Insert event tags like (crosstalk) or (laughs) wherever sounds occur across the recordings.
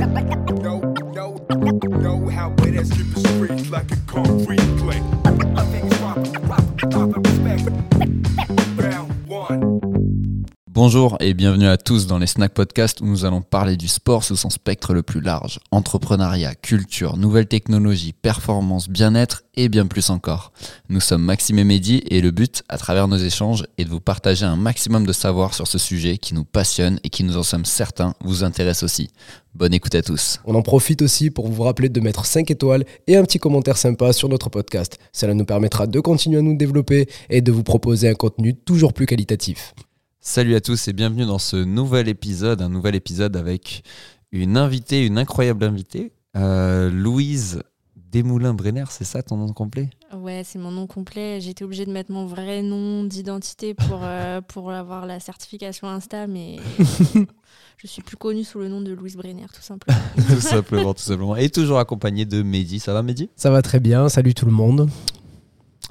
No, no, know how it has hit the streets like a concrete plate. Bonjour et bienvenue à tous dans les Snack Podcast où nous allons parler du sport sous son spectre le plus large. Entrepreneuriat, culture, nouvelles technologies, performance, bien-être et bien plus encore. Nous sommes Maxime et Mehdi et le but, à travers nos échanges, est de vous partager un maximum de savoir sur ce sujet qui nous passionne et qui nous en sommes certains vous intéresse aussi. Bonne écoute à tous. On en profite aussi pour vous rappeler de mettre 5 étoiles et un petit commentaire sympa sur notre podcast. Cela nous permettra de continuer à nous développer et de vous proposer un contenu toujours plus qualitatif. Salut à tous et bienvenue dans ce nouvel épisode, un nouvel épisode avec une invitée, une incroyable invitée, euh, Louise Desmoulins-Brenner, c'est ça ton nom complet? Ouais, c'est mon nom complet. J'étais obligée de mettre mon vrai nom d'identité pour, euh, (laughs) pour avoir la certification Insta, mais (laughs) je suis plus connue sous le nom de Louise Brenner, tout simplement. Tout simplement, tout simplement. Et toujours accompagnée de Mehdi. Ça va Mehdi? Ça va très bien, salut tout le monde.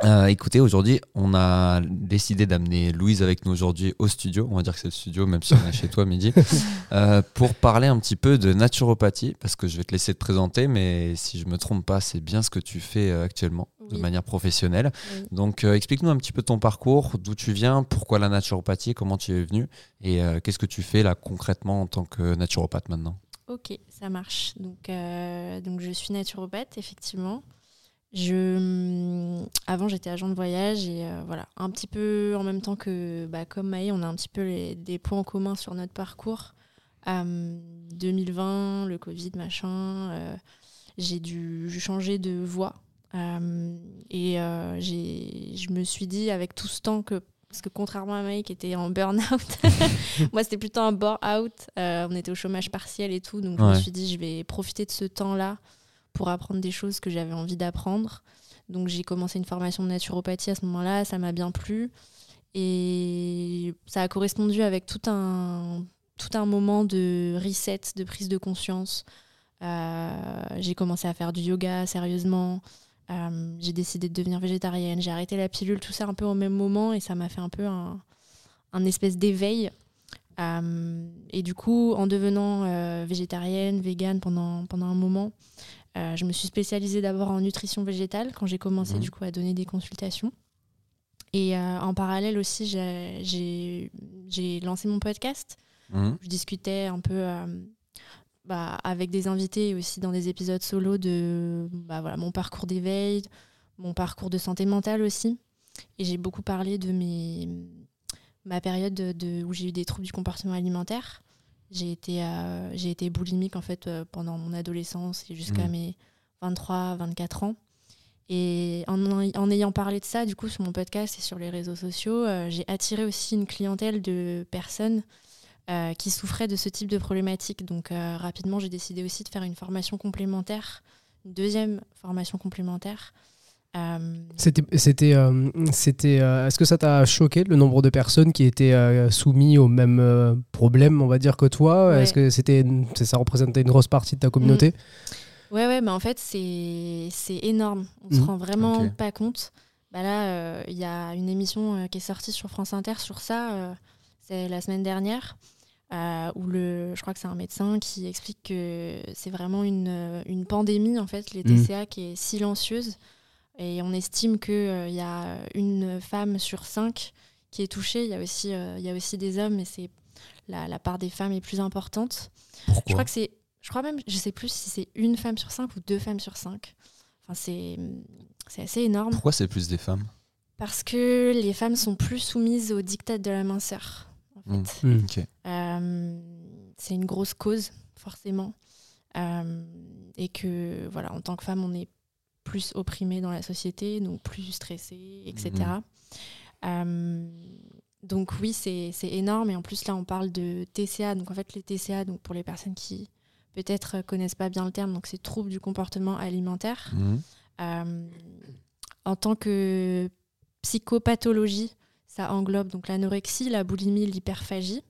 Euh, écoutez, aujourd'hui, on a décidé d'amener Louise avec nous aujourd'hui au studio. On va dire que c'est le studio, même si on est chez toi, Mehdi, (laughs) euh, pour parler un petit peu de naturopathie, parce que je vais te laisser te présenter, mais si je me trompe pas, c'est bien ce que tu fais euh, actuellement de manière professionnelle. Oui. Donc, explique-nous un petit peu ton parcours, d'où tu viens, pourquoi la naturopathie, comment tu y es venu, et qu'est-ce que tu fais là concrètement en tant que naturopathe maintenant? Ok, ça marche. Donc, donc je suis naturopathe, effectivement. Je, hum, avant, j'étais agent de voyage et euh, voilà, un petit peu en même temps que, bah, comme Maë, on a un petit peu les- des points en commun sur notre parcours. Euh, 2020, le Covid, machin, euh, j'ai dû changer de voie. Et euh, je me suis dit, avec tout ce temps que. Parce que contrairement à Maë qui était en burn-out, (laughs) moi c'était plutôt un bore-out. Euh, on était au chômage partiel et tout. Donc je me suis dit, je vais profiter de ce temps-là pour apprendre des choses que j'avais envie d'apprendre. Donc j'ai commencé une formation de naturopathie à ce moment-là, ça m'a bien plu. Et ça a correspondu avec tout un, tout un moment de reset, de prise de conscience. Euh, j'ai commencé à faire du yoga sérieusement. Euh, j'ai décidé de devenir végétarienne. J'ai arrêté la pilule, tout ça un peu au même moment. Et ça m'a fait un peu un, un espèce d'éveil. Euh, et du coup, en devenant végétarienne, végane pendant, pendant un moment, euh, je me suis spécialisée d'abord en nutrition végétale quand j'ai commencé Mhm. du coup à donner des consultations. Et euh, en parallèle aussi, j'ai- lancé mon podcast. Mhm. Je discutais un peu euh, bah, avec des invités et aussi dans des épisodes solo de bah, voilà, mon parcours d'éveil, mon parcours de santé mentale aussi. Et j'ai beaucoup parlé de mes, ma période de, de- où j'ai eu des troubles du comportement alimentaire. J'ai été, euh, j'ai été boulimique en fait euh, pendant mon adolescence et jusqu'à Mhm. mes 23, 24 ans. Et en, en ayant parlé de ça, du coup, sur mon podcast et sur les réseaux sociaux, euh, j'ai attiré aussi une clientèle de personnes euh, qui souffraient de ce type de problématique. Donc, rapidement, j'ai décidé aussi de faire une formation complémentaire, une deuxième formation complémentaire. Euh, C'était, c'était, euh, c'était, euh, est-ce que ça t'a choqué le nombre de personnes qui étaient euh, soumises au même euh, problème, on va dire, que toi? Ouais. Est-ce que c'était, ça représentait une grosse partie de ta communauté? Ouais, ouais, mais en fait, c'est c'est énorme. On se Mhm. rend vraiment pas compte. Bah là, euh, il y a une émission euh, qui est sortie sur France Inter sur ça, euh, c'est la semaine dernière, euh, où le, je crois que c'est un médecin qui explique que c'est vraiment une, une pandémie, en fait, les Mhm. TCA, qui est silencieuse. Et on estime qu'il y a une femme sur cinq qui est touchée. Il y a aussi, euh, il y a aussi des hommes, mais c'est la, la part des femmes est plus importante. Pourquoi Je crois que c'est, je crois même, je sais plus si c'est une femme sur cinq ou deux femmes sur cinq. Enfin, c'est, c'est assez énorme Pourquoi c'est plus des femmes? Parce que les femmes sont plus soumises au diktat de la minceur. En Mm. fait. Mm. Ok. Euh, c'est une grosse cause, forcément, Euh, et que voilà, en tant que femme, on est plus opprimée dans la société, donc plus stressée, etc. Mhm. Euh, donc oui, c'est énorme. Et en plus, là, on parle de TCA. Donc en fait, les TCA, donc pour les personnes qui peut-être connaissent pas bien le terme, donc c'est troubles du comportement alimentaire. Mhm. Euh, en tant que psychopathologie, ça englobe donc l'anorexie, la boulimie, l'hyperphagie.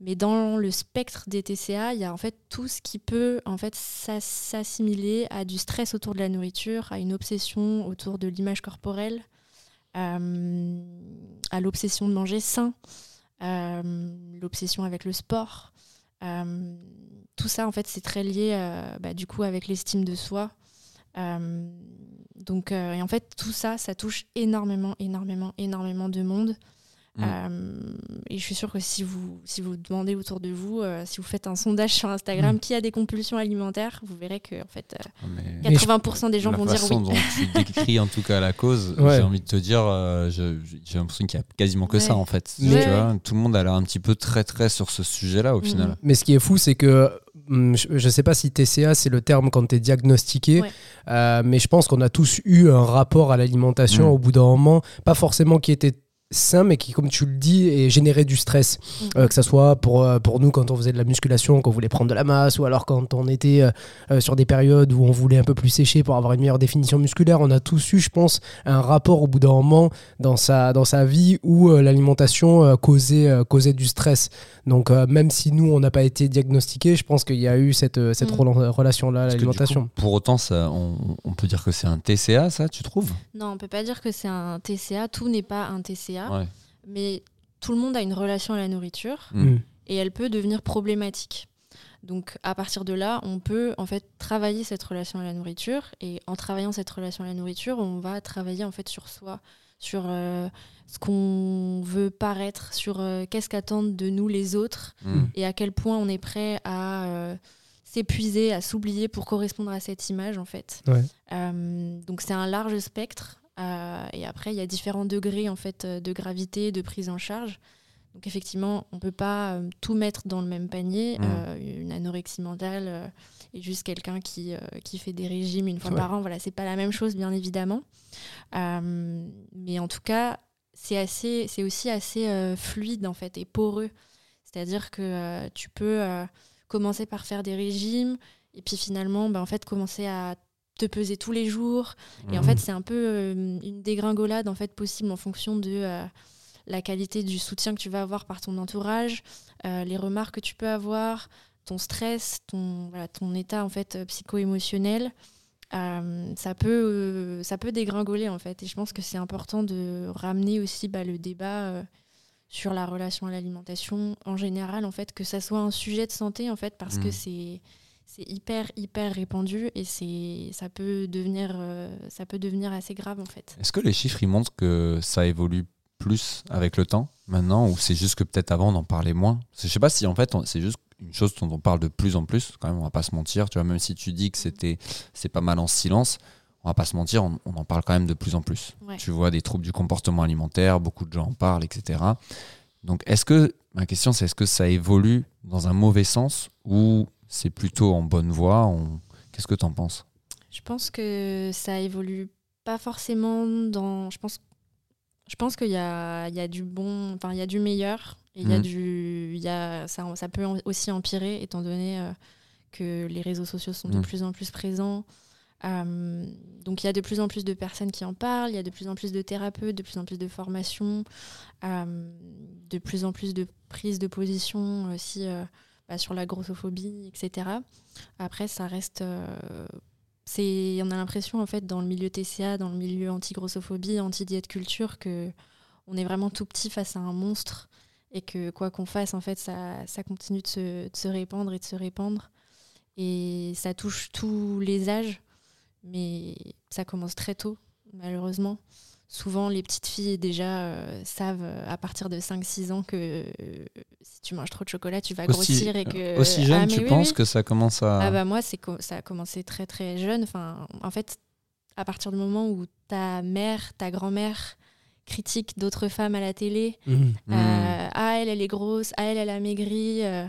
Mais dans le spectre des TCA, il y a en fait tout ce qui peut en fait s'as- s'assimiler à du stress autour de la nourriture, à une obsession autour de l'image corporelle, euh, à l'obsession de manger sain, euh, l'obsession avec le sport, Euh, tout ça, en fait, c'est très lié bah, du coup avec l'estime de soi. Donc, et en fait, tout ça, ça touche énormément, énormément, énormément de monde. Mm. Euh, et je suis sûre que si vous, si vous demandez autour de vous, euh, si vous faites un sondage sur Instagram Mm. qui a des compulsions alimentaires, vous verrez que en fait, euh, Mais 80% des gens la vont dire façon oui. dont tu (laughs) décris en tout cas la cause, Ouais. j'ai envie de te dire, euh, j'ai l'impression qu'il y a quasiment que Ouais. ça en fait. Mais- Tu vois, tout le monde a l'air un petit peu très très sur ce sujet-là au Mhm. final. Mais ce qui est fou, c'est que hum, je ne sais pas si TCA, c'est le terme quand tu es diagnostiqué, Ouais. euh, mais je pense qu'on a tous eu un rapport à l'alimentation Mm. au bout d'un moment, pas forcément qui était sain, mais qui, comme tu le dis, est généré du stress. Mhm. Euh, que ça soit pour, euh, pour nous quand on faisait de la musculation, qu'on voulait prendre de la masse, ou alors quand on était euh, sur des périodes où on voulait un peu plus sécher pour avoir une meilleure définition musculaire. On a tous eu, je pense, un rapport au bout d'un moment dans sa, dans sa vie où euh, l'alimentation euh, causait, euh, causait du stress. Donc euh, même si nous, on n'a pas été diagnostiqués, je pense qu'il y a eu cette, cette Mm. rela- relation-là à l'alimentation. pour autant, ça, on, on peut dire que c'est un TCA, ça, tu trouves? Non, on peut pas dire que c'est un TCA. Tout n'est pas un TCA, Ouais. mais tout le monde a une relation à la nourriture Mm. Mm. et elle peut devenir problématique. Donc à partir de là, on peut en fait travailler cette relation à la nourriture et en travaillant cette relation à la nourriture, on va travailler en fait sur soi, sur euh, ce qu'on veut paraître, sur euh, qu'est-ce qu'attendent de nous les autres Mm. et à quel point on est prêt à euh, s'épuiser, à s'oublier pour correspondre à cette image en fait. Ouais. Euh, donc c'est un large spectre euh, et après il y a différents degrés en fait euh, de gravité, de prise en charge. Donc effectivement, on peut pas euh, tout mettre dans le même panier. Mm. Euh, une anorexie mentale euh, et juste quelqu'un qui, euh, qui fait des régimes une fois Ouais. par an, voilà, c'est pas la même chose bien évidemment. Euh, mais en tout cas, c'est assez, c'est aussi assez euh, fluide en fait et poreux. C'est-à-dire que euh, tu peux euh, commencer par faire des régimes et puis finalement, bah, en fait, commencer à te peser tous les jours. Et en Mm. fait, c'est un peu euh, une dégringolade en fait possible en fonction de euh, la qualité du soutien que tu vas avoir par ton entourage, euh, les remarques que tu peux avoir, ton stress, ton, voilà, ton état en fait psycho-émotionnel. Ça peut ça peut dégringoler en fait et je pense que c'est important de ramener aussi bah, le débat sur la relation à l'alimentation en général en fait que ça soit un sujet de santé en fait parce que Mm. c'est c'est hyper hyper répandu et c'est ça peut devenir euh, ça peut devenir assez grave en fait. Est-ce que les chiffres ils montrent que ça évolue plus avec le temps maintenant ou c'est juste que peut-être avant on en parlait moins? Je sais pas si en fait c'est juste une chose dont on parle de plus en plus quand même on va pas se mentir tu vois même si tu dis que c'était c'est pas mal en silence on va pas se mentir on, on en parle quand même de plus en plus. Ouais. tu vois des troubles du comportement alimentaire beaucoup de gens en parlent etc donc est-ce que ma question c'est est-ce que ça évolue dans un mauvais sens ou c'est plutôt en bonne voie on- qu'est-ce que tu en penses? Je pense que ça évolue pas forcément dans. Je pense, je pense qu'il y a, il y a du bon, enfin il y a du meilleur et il y a Mhm. du, il y a, ça, ça peut aussi empirer étant donné euh, que les réseaux sociaux sont de Mhm. plus en plus présents. Euh, donc il y a de plus en plus de personnes qui en parlent, il y a de plus en plus de thérapeutes, de plus en plus de formations, euh, de plus en plus de prises de position aussi bah, sur la grossophobie, etc. Après, ça reste euh, c'est on a l'impression en fait dans le milieu TCA, dans le milieu anti-grossophobie, anti-diète culture que on est vraiment tout petit face à un monstre et que quoi qu'on fasse en fait ça, continue de se, de se répandre et de se répandre et ça touche tous les âges mais ça commence très tôt malheureusement souvent les petites filles déjà euh, savent euh, à partir de 5-6 ans que euh, si tu manges trop de chocolat tu vas aussi, grossir et que aussi jeune Ah, mais tu oui, penses oui. que ça commence à Ah bah moi, c'est co- ça a commencé très très jeune. Enfin, en fait, à partir du moment où ta mère, ta grand-mère critique d'autres femmes à la télé, Mm. Hmm. euh, ah elle elle est grosse, ah elle elle a maigri, euh,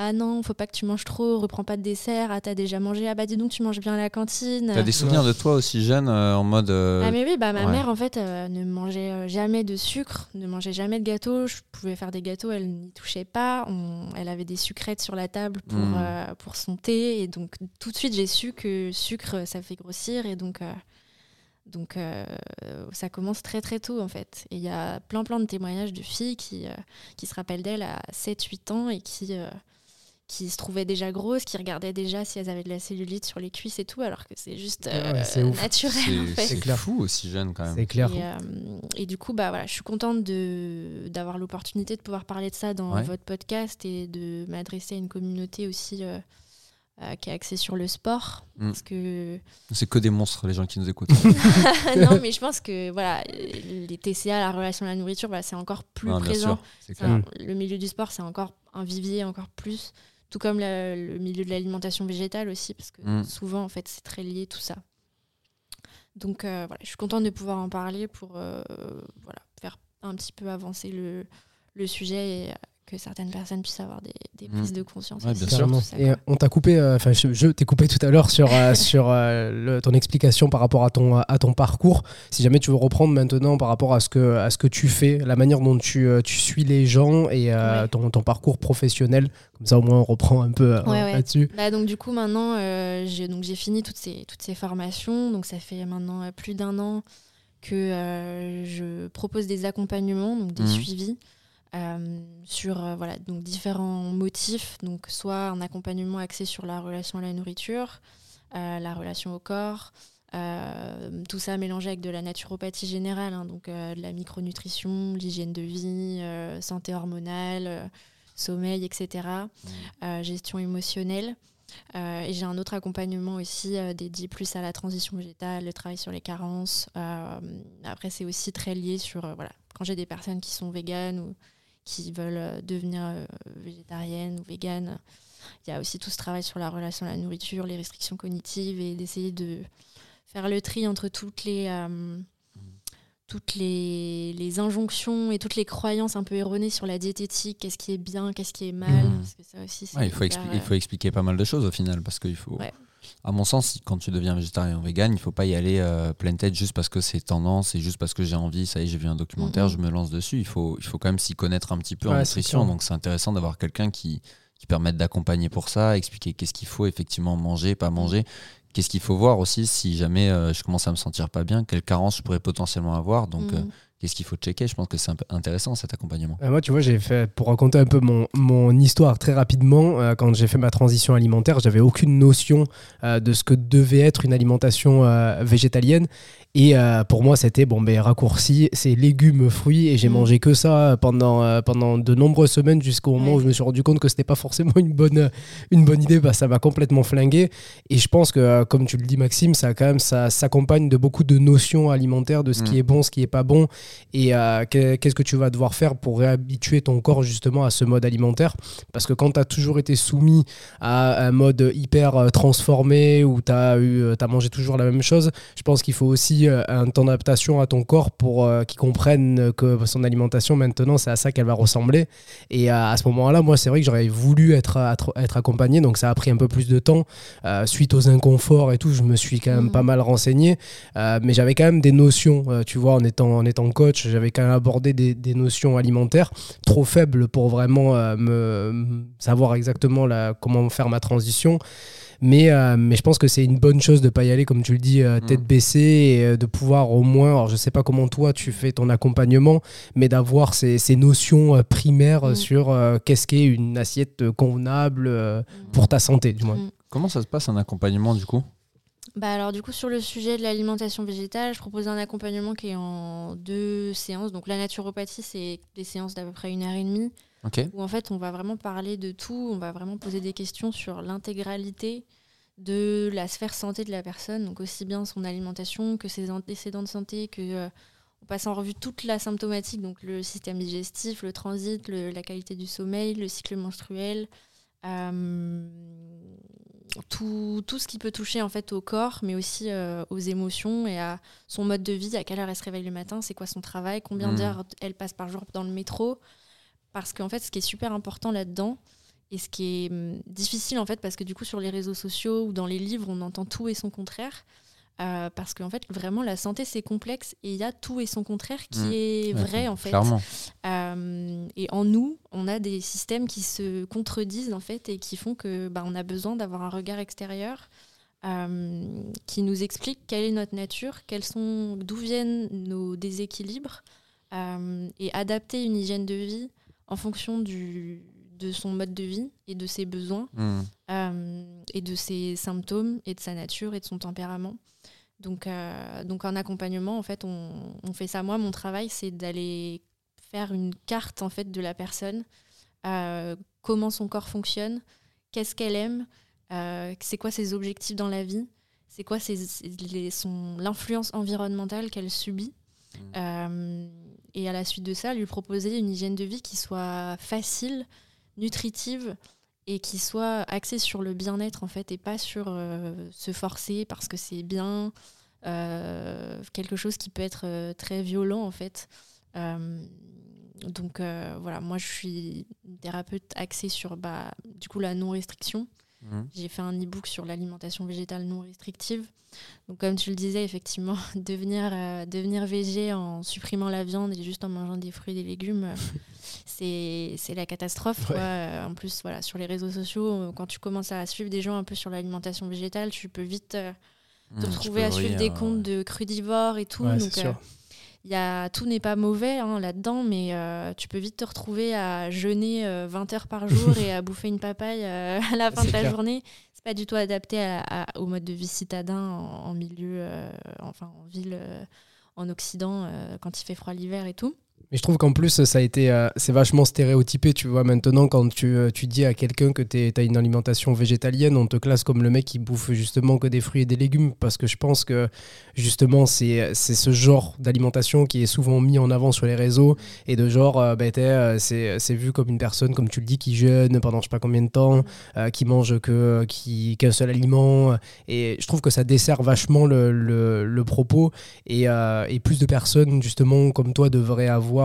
ah non faut pas que tu manges trop, reprends pas de dessert, ah t'as déjà mangé, ah bah dis donc tu manges bien à la cantine. T'as des souvenirs de toi aussi jeune euh, en mode. euh, Ah mais oui, bah ma ouais. mère en fait euh, ne mangeait jamais de sucre, ne mangeait jamais de gâteau. Je pouvais faire des gâteaux, elle n'y touchait pas. On- elle avait des sucrètes sur la table pour, Mm. euh, pour son thé et donc tout de suite j'ai su que sucre ça fait grossir et donc donc euh, ça commence très très tôt en fait. Et il y a plein plein de témoignages de filles qui, euh, qui se rappellent d'elle à 7-8 ans et qui, euh, qui se trouvaient déjà grosses, qui regardaient déjà si elles avaient de la cellulite sur les cuisses et tout, alors que c'est juste Ouais, euh, naturel en C'est fait. c'est clair. fou aussi jeune quand même. C'est clair. Et, euh, et du coup, bah, voilà, je suis contente de- d'avoir l'opportunité de pouvoir parler de ça dans Ouais. votre podcast et de m'adresser à une communauté aussi euh, euh, qui est axée sur le sport. Mm. Parce que C'est que des monstres les gens qui nous écoutent. (laughs) non, mais je pense que voilà, les TCA, la relation à la nourriture, bah, c'est encore plus Non, présent. un- le milieu du sport, c'est encore un vivier encore plus. Tout comme la- le milieu de l'alimentation végétale aussi, parce que Mm. souvent, en fait, c'est très lié tout ça. Donc euh, voilà, je suis contente de pouvoir en parler pour euh, voilà, faire un petit peu avancer le, le sujet et que certaines personnes puissent avoir des, des Mm. prises de conscience. Ouais, bien sûr. Ça, Et on t'a coupé, euh, enfin je, je t'ai coupé tout à l'heure sur, euh, (laughs) sur euh, le- ton explication par rapport à ton, à ton parcours. Si jamais tu veux reprendre maintenant par rapport à ce que, à ce que tu fais, la manière dont tu, euh, tu suis les gens et euh, Ouais. ton, ton parcours professionnel, comme ça au moins on reprend un peu euh, Ouais, ouais. là-dessus. Bah, donc du coup maintenant euh, j'ai donc j'ai fini toutes ces toutes ces formations donc ça fait maintenant plus d'un an que euh, je propose des accompagnements donc des Mhm. suivis euh, sur euh, voilà donc différents motifs donc soit un accompagnement axé sur la relation à la nourriture euh, la relation au corps tout ça mélangé avec de la naturopathie générale hein, donc de la micronutrition l'hygiène de vie santé hormonale sommeil etc euh, gestion émotionnelle. Euh, et j'ai un autre accompagnement aussi euh, dédié plus à la transition végétale, le travail sur les carences. Euh, après, c'est aussi très lié sur, voilà, quand j'ai des personnes qui sont véganes ou qui veulent euh, devenir euh, végétariennes ou véganes, il y a aussi tout ce travail sur la relation à la nourriture, les restrictions cognitives et d'essayer de faire le tri entre toutes les, euh, toutes les, les injonctions et toutes les croyances un peu erronées sur la diététique, qu'est-ce qui est bien, qu'est-ce qui est mal, Mhm. parce que ça aussi Ouais, il, faut hyper, expli- il faut expliquer pas mal de choses au final parce qu'il faut. Ouais. À mon sens, quand tu deviens végétarien ou vegan, il faut pas y aller euh, pleine tête juste parce que c'est tendance et juste parce que j'ai envie. Ça y est, j'ai vu un documentaire, Mhm. je me lance dessus. Il faut, il faut quand même s'y connaître un petit peu en Ouais, nutrition. Donc c'est intéressant d'avoir quelqu'un qui, qui permette d'accompagner pour ça, expliquer qu'est-ce qu'il faut effectivement manger, pas manger. Qu'est-ce qu'il faut voir aussi si jamais euh, je commence à me sentir pas bien, quelles carences je pourrais potentiellement avoir. Donc euh, Mhm. Qu'est-ce qu'il faut checker? Je pense que c'est intéressant cet accompagnement. Euh, moi, tu vois, j'ai fait, pour raconter un peu mon, mon histoire très rapidement, euh, quand j'ai fait ma transition alimentaire, j'avais aucune notion euh, de ce que devait être une alimentation végétalienne. Et euh, pour moi, c'était bon, ben, raccourci, c'est légumes, fruits, et j'ai Mm. mangé que ça pendant, euh, pendant de nombreuses semaines jusqu'au moment où je me suis rendu compte que c'était pas forcément une bonne, une bonne idée. Bah, ça m'a complètement flingué. Et je pense que, euh, comme tu le dis, Maxime, ça quand même, ça s'accompagne de beaucoup de notions alimentaires, de ce qui Mm. est bon, ce qui est pas bon, et euh, que- qu'est-ce que tu vas devoir faire pour réhabituer ton corps justement à ce mode alimentaire? Parce que quand tu as toujours été soumis à un mode hyper euh, transformé où tu as, mangé toujours la même chose, je pense qu'il faut aussi euh, un temps d'adaptation à ton corps pour euh, qu'il comprenne que son alimentation maintenant c'est à ça qu'elle va ressembler. Et euh, à ce moment-là, moi c'est vrai que j'aurais voulu être, être, accompagné, donc ça a pris un peu plus de temps. Euh, suite aux inconforts et tout, je me suis quand même Mhm. pas mal renseigné. Euh, mais j'avais quand même des notions, euh, tu vois, en étant, en étant coach, j'avais quand même abordé des, des notions alimentaires trop faibles pour vraiment me, me savoir exactement la, comment faire ma transition. Mais, euh, mais je pense que c'est une bonne chose de pas y aller, comme tu le dis, euh, tête Mm. baissée et euh, de pouvoir au moins, alors je sais pas comment toi tu fais ton accompagnement, mais d'avoir ces, ces notions euh, primaires Mm. sur euh, qu'est-ce qu'est une assiette convenable euh, Mm. pour ta santé, du moins. Mm. Comment ça se passe un accompagnement du coup? Bah alors du coup sur le sujet de l'alimentation végétale, je propose un accompagnement qui est en deux séances. Donc la naturopathie c'est des séances d'à peu près une heure et demie Où en fait on va vraiment parler de tout, on va vraiment poser des questions sur l'intégralité de la sphère santé de la personne, donc aussi bien son alimentation que ses antécédents de santé, que euh, on passe en revue toute la symptomatique, donc le système digestif, le transit, le- la qualité du sommeil, le cycle menstruel, euh, tout, tout ce qui peut toucher en fait au corps, mais aussi euh, aux émotions et à son mode de vie, à quelle heure elle se réveille le matin, c'est quoi son travail, combien Mhm. d'heures elle passe par jour dans le métro. Parce qu'en fait, ce qui est super important là-dedans, et ce qui est hum, difficile en fait, parce que du coup sur les réseaux sociaux ou dans les livres, on entend tout et son contraire. euh, parce qu'en fait, vraiment, la santé, c'est complexe et il y a tout et son contraire qui Mhm. est Ouais, vrai en fait. Clairement. Euh, et en nous, on a des systèmes qui se contredisent en fait et qui font que bah, on a besoin d'avoir un regard extérieur euh, qui nous explique quelle est notre nature, quels sont, d'où viennent nos déséquilibres et adapter une hygiène de vie en fonction du, de son mode de vie et de ses besoins Hmm. euh, et de ses symptômes et de sa nature et de son tempérament. Donc, euh, donc en accompagnement, en fait, on, on fait ça. Moi, mon travail, c'est d'aller faire une carte en fait de la personne, euh, comment son corps fonctionne, qu'est-ce qu'elle aime, c'est quoi ses objectifs dans la vie, c'est quoi ses- ses- les- son- l'influence environnementale qu'elle subit. Euh, et à la suite de ça, lui proposer une hygiène de vie qui soit facile, nutritive et qui soit axée sur le bien-être en fait et pas sur euh, se forcer parce que c'est bien, euh, quelque chose qui peut être euh, très violent en fait. Donc voilà, moi je suis thérapeute axée sur bah, du coup la non-restriction. Hmm. J'ai fait un e-book sur l'alimentation végétale non restrictive. Donc, comme tu le disais, effectivement, (laughs) devenir, euh, devenir végé en supprimant la viande et juste en mangeant des fruits et des légumes, euh, (laughs) c'est la catastrophe. Ouais. Euh, En plus, voilà, sur les réseaux sociaux, quand tu commences à suivre des gens un peu sur l'alimentation végétale, tu peux vite te tu retrouver à suivre des comptes de crudivores et tout. Ouais, donc, y a, tout n'est pas mauvais hein, là-dedans, mais euh, tu peux vite te retrouver à jeûner euh, 20 heures par jour et à bouffer une papaye euh, (laughs) à la fin de la clair. journée. C'est pas du tout adapté à- à- au mode de vie citadin en, en milieu, euh, enfin en ville, euh, en Occident, euh, quand il fait froid l'hiver et tout. Mais je trouve qu'en plus, ça a été, euh, c'est vachement stéréotypé, tu vois. Maintenant, quand tu, euh, tu dis à quelqu'un que tu as une alimentation végétalienne, on te classe comme le mec qui bouffe justement que des fruits et des légumes, parce que je pense que justement, c'est ce genre d'alimentation qui est souvent mis en avant sur les réseaux, et de genre, euh, bah, c'est vu comme une personne, comme tu le dis, qui jeûne pendant je sais pas combien de temps, qui mange que qui- qu'un seul aliment, et je trouve que ça dessert vachement le, le- le propos, et, et plus de personnes, justement, comme toi, devraient avoir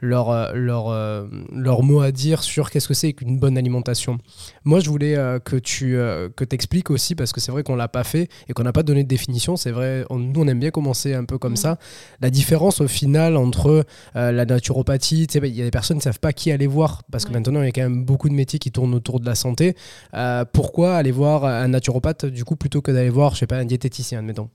leur, euh, leur, euh, leur mot à dire sur qu'est-ce que c'est qu'une bonne alimentation. Moi, je voulais euh, que tu euh, que expliques aussi, parce que c'est vrai qu'on l'a pas fait et qu'on n'a pas donné de définition. C'est vrai, on- nous, on aime bien commencer un peu comme Mhm. ça. La différence au final entre euh, la naturopathie, tu sais, bah, il y a des personnes qui ne savent pas qui aller voir, parce que Ouais. maintenant, il y a quand même beaucoup de métiers qui tournent autour de la santé. Euh, pourquoi aller voir un naturopathe, du coup, plutôt que d'aller voir, je sais pas, un diététicien, admettons?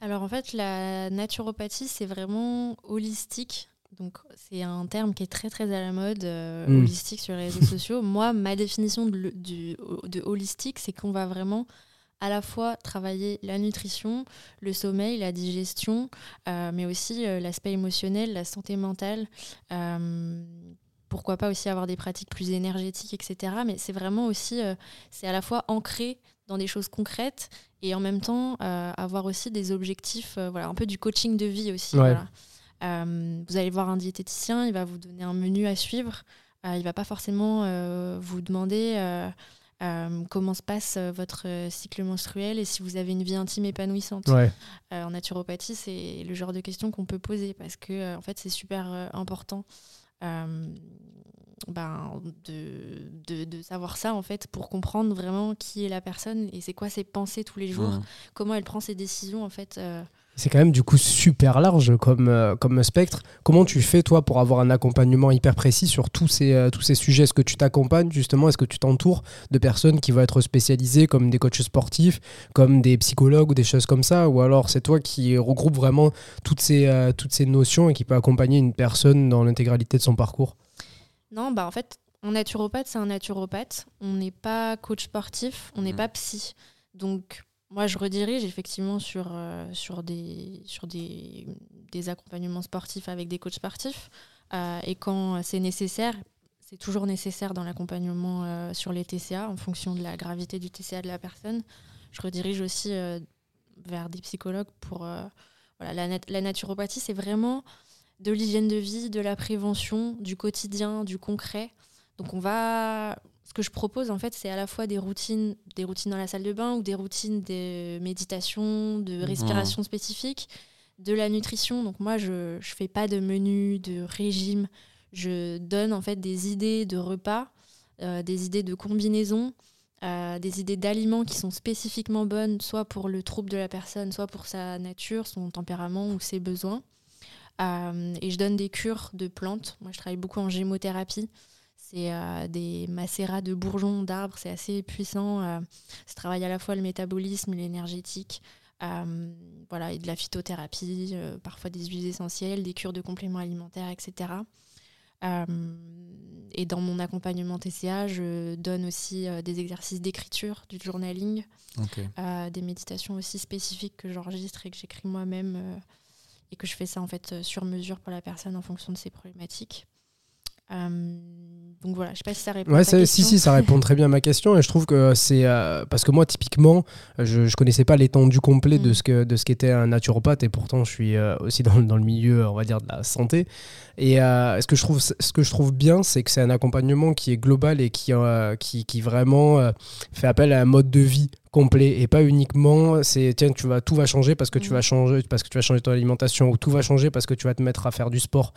Alors en fait, la naturopathie, c'est vraiment holistique. Donc c'est un terme qui est très très à la mode, euh, Mm. holistique sur les réseaux (laughs) sociaux. Moi, ma définition de, le- du- de holistique, c'est qu'on va vraiment à la fois travailler la nutrition, le sommeil, la digestion, euh, mais aussi euh, l'aspect émotionnel, la santé mentale. pourquoi pas aussi avoir des pratiques plus énergétiques, etc. Mais c'est vraiment aussi, c'est à la fois ancré dans des choses concrètes et en même temps avoir aussi des objectifs, voilà, un peu du coaching de vie aussi. Ouais. voilà. Euh, vous allez voir un diététicien, il va vous donner un menu à suivre. Euh, il va pas forcément euh, vous demander euh, euh, comment se passe votre cycle menstruel et si vous avez une vie intime épanouissante. Ouais. Euh, en naturopathie, c'est le genre de questions qu'on peut poser parce que euh, en fait, c'est super euh, important euh, ben, de, de, de savoir ça en fait pour comprendre vraiment qui est la personne et c'est quoi ses pensées tous les jours, comment elle prend ses décisions en fait. euh, C'est quand même du coup super large comme, euh, comme spectre. Comment tu fais toi pour avoir un accompagnement hyper précis sur tous ces, euh, tous ces sujets? Est-ce que tu t'accompagnes justement? Est-ce que tu t'entoures de personnes qui vont être spécialisées comme des coachs sportifs, comme des psychologues ou des choses comme ça? Ou alors c'est toi qui regroupe vraiment toutes ces, euh, toutes ces notions et qui peut accompagner une personne dans l'intégralité de son parcours? Non, bah en fait, un naturopathe, c'est un naturopathe. On n'est pas coach sportif, on n'est Mhm. pas psy. Donc, moi, je redirige effectivement sur, euh, sur, des, sur des, des accompagnements sportifs avec des coachs sportifs. Euh, et quand c'est nécessaire, c'est toujours nécessaire dans l'accompagnement euh, sur les TCA, en fonction de la gravité du TCA de la personne. Je redirige aussi vers des psychologues pour... voilà, la, nat- la naturopathie, c'est vraiment de l'hygiène de vie, de la prévention, du quotidien, du concret. Donc on va ce que je propose en fait, c'est à la fois des routines, des routines dans la salle de bain ou des routines de méditation, de respiration spécifique, de la nutrition. Donc moi je je fais pas de menu, de régime, je donne en fait des idées de repas, euh, des idées de combinaisons, euh, des idées d'aliments qui sont spécifiquement bonnes, soit pour le trouble de la personne, soit pour sa nature, son tempérament ou ses besoins. Euh, et je donne des cures de plantes. Moi, je travaille beaucoup en gémothérapie. C'est euh, des macérats de bourgeons, d'arbres. C'est assez puissant. Euh, ça travaille à la fois le métabolisme, l'énergétique. euh, voilà, et de la phytothérapie, parfois des huiles essentielles, des cures de compléments alimentaires, etc. Et dans mon accompagnement TCA, je donne aussi des exercices d'écriture, du journaling, des méditations aussi spécifiques que j'enregistre et que j'écris moi-même et que je fais ça en fait sur mesure pour la personne en fonction de ses problématiques. Euh, donc voilà, je sais pas si ça répond Ouais, à ta question. si, si, ça répond très bien à ma question. Et je trouve que c'est. euh, parce que moi, typiquement, je, je connaissais pas l'étendue complète de Mm. ce que de ce qu'était un naturopathe. Et pourtant, je suis euh, aussi dans, dans le milieu, on va dire, de la santé. Et euh, ce, que je trouve, ce que je trouve bien, c'est que c'est un accompagnement qui est global et qui, qui, qui vraiment fait appel à un mode de vie complet et pas uniquement c'est tiens tu vas tout va changer parce que tu Mm. vas changer parce que tu vas changer ton alimentation ou tout va changer parce que tu vas te mettre à faire du sport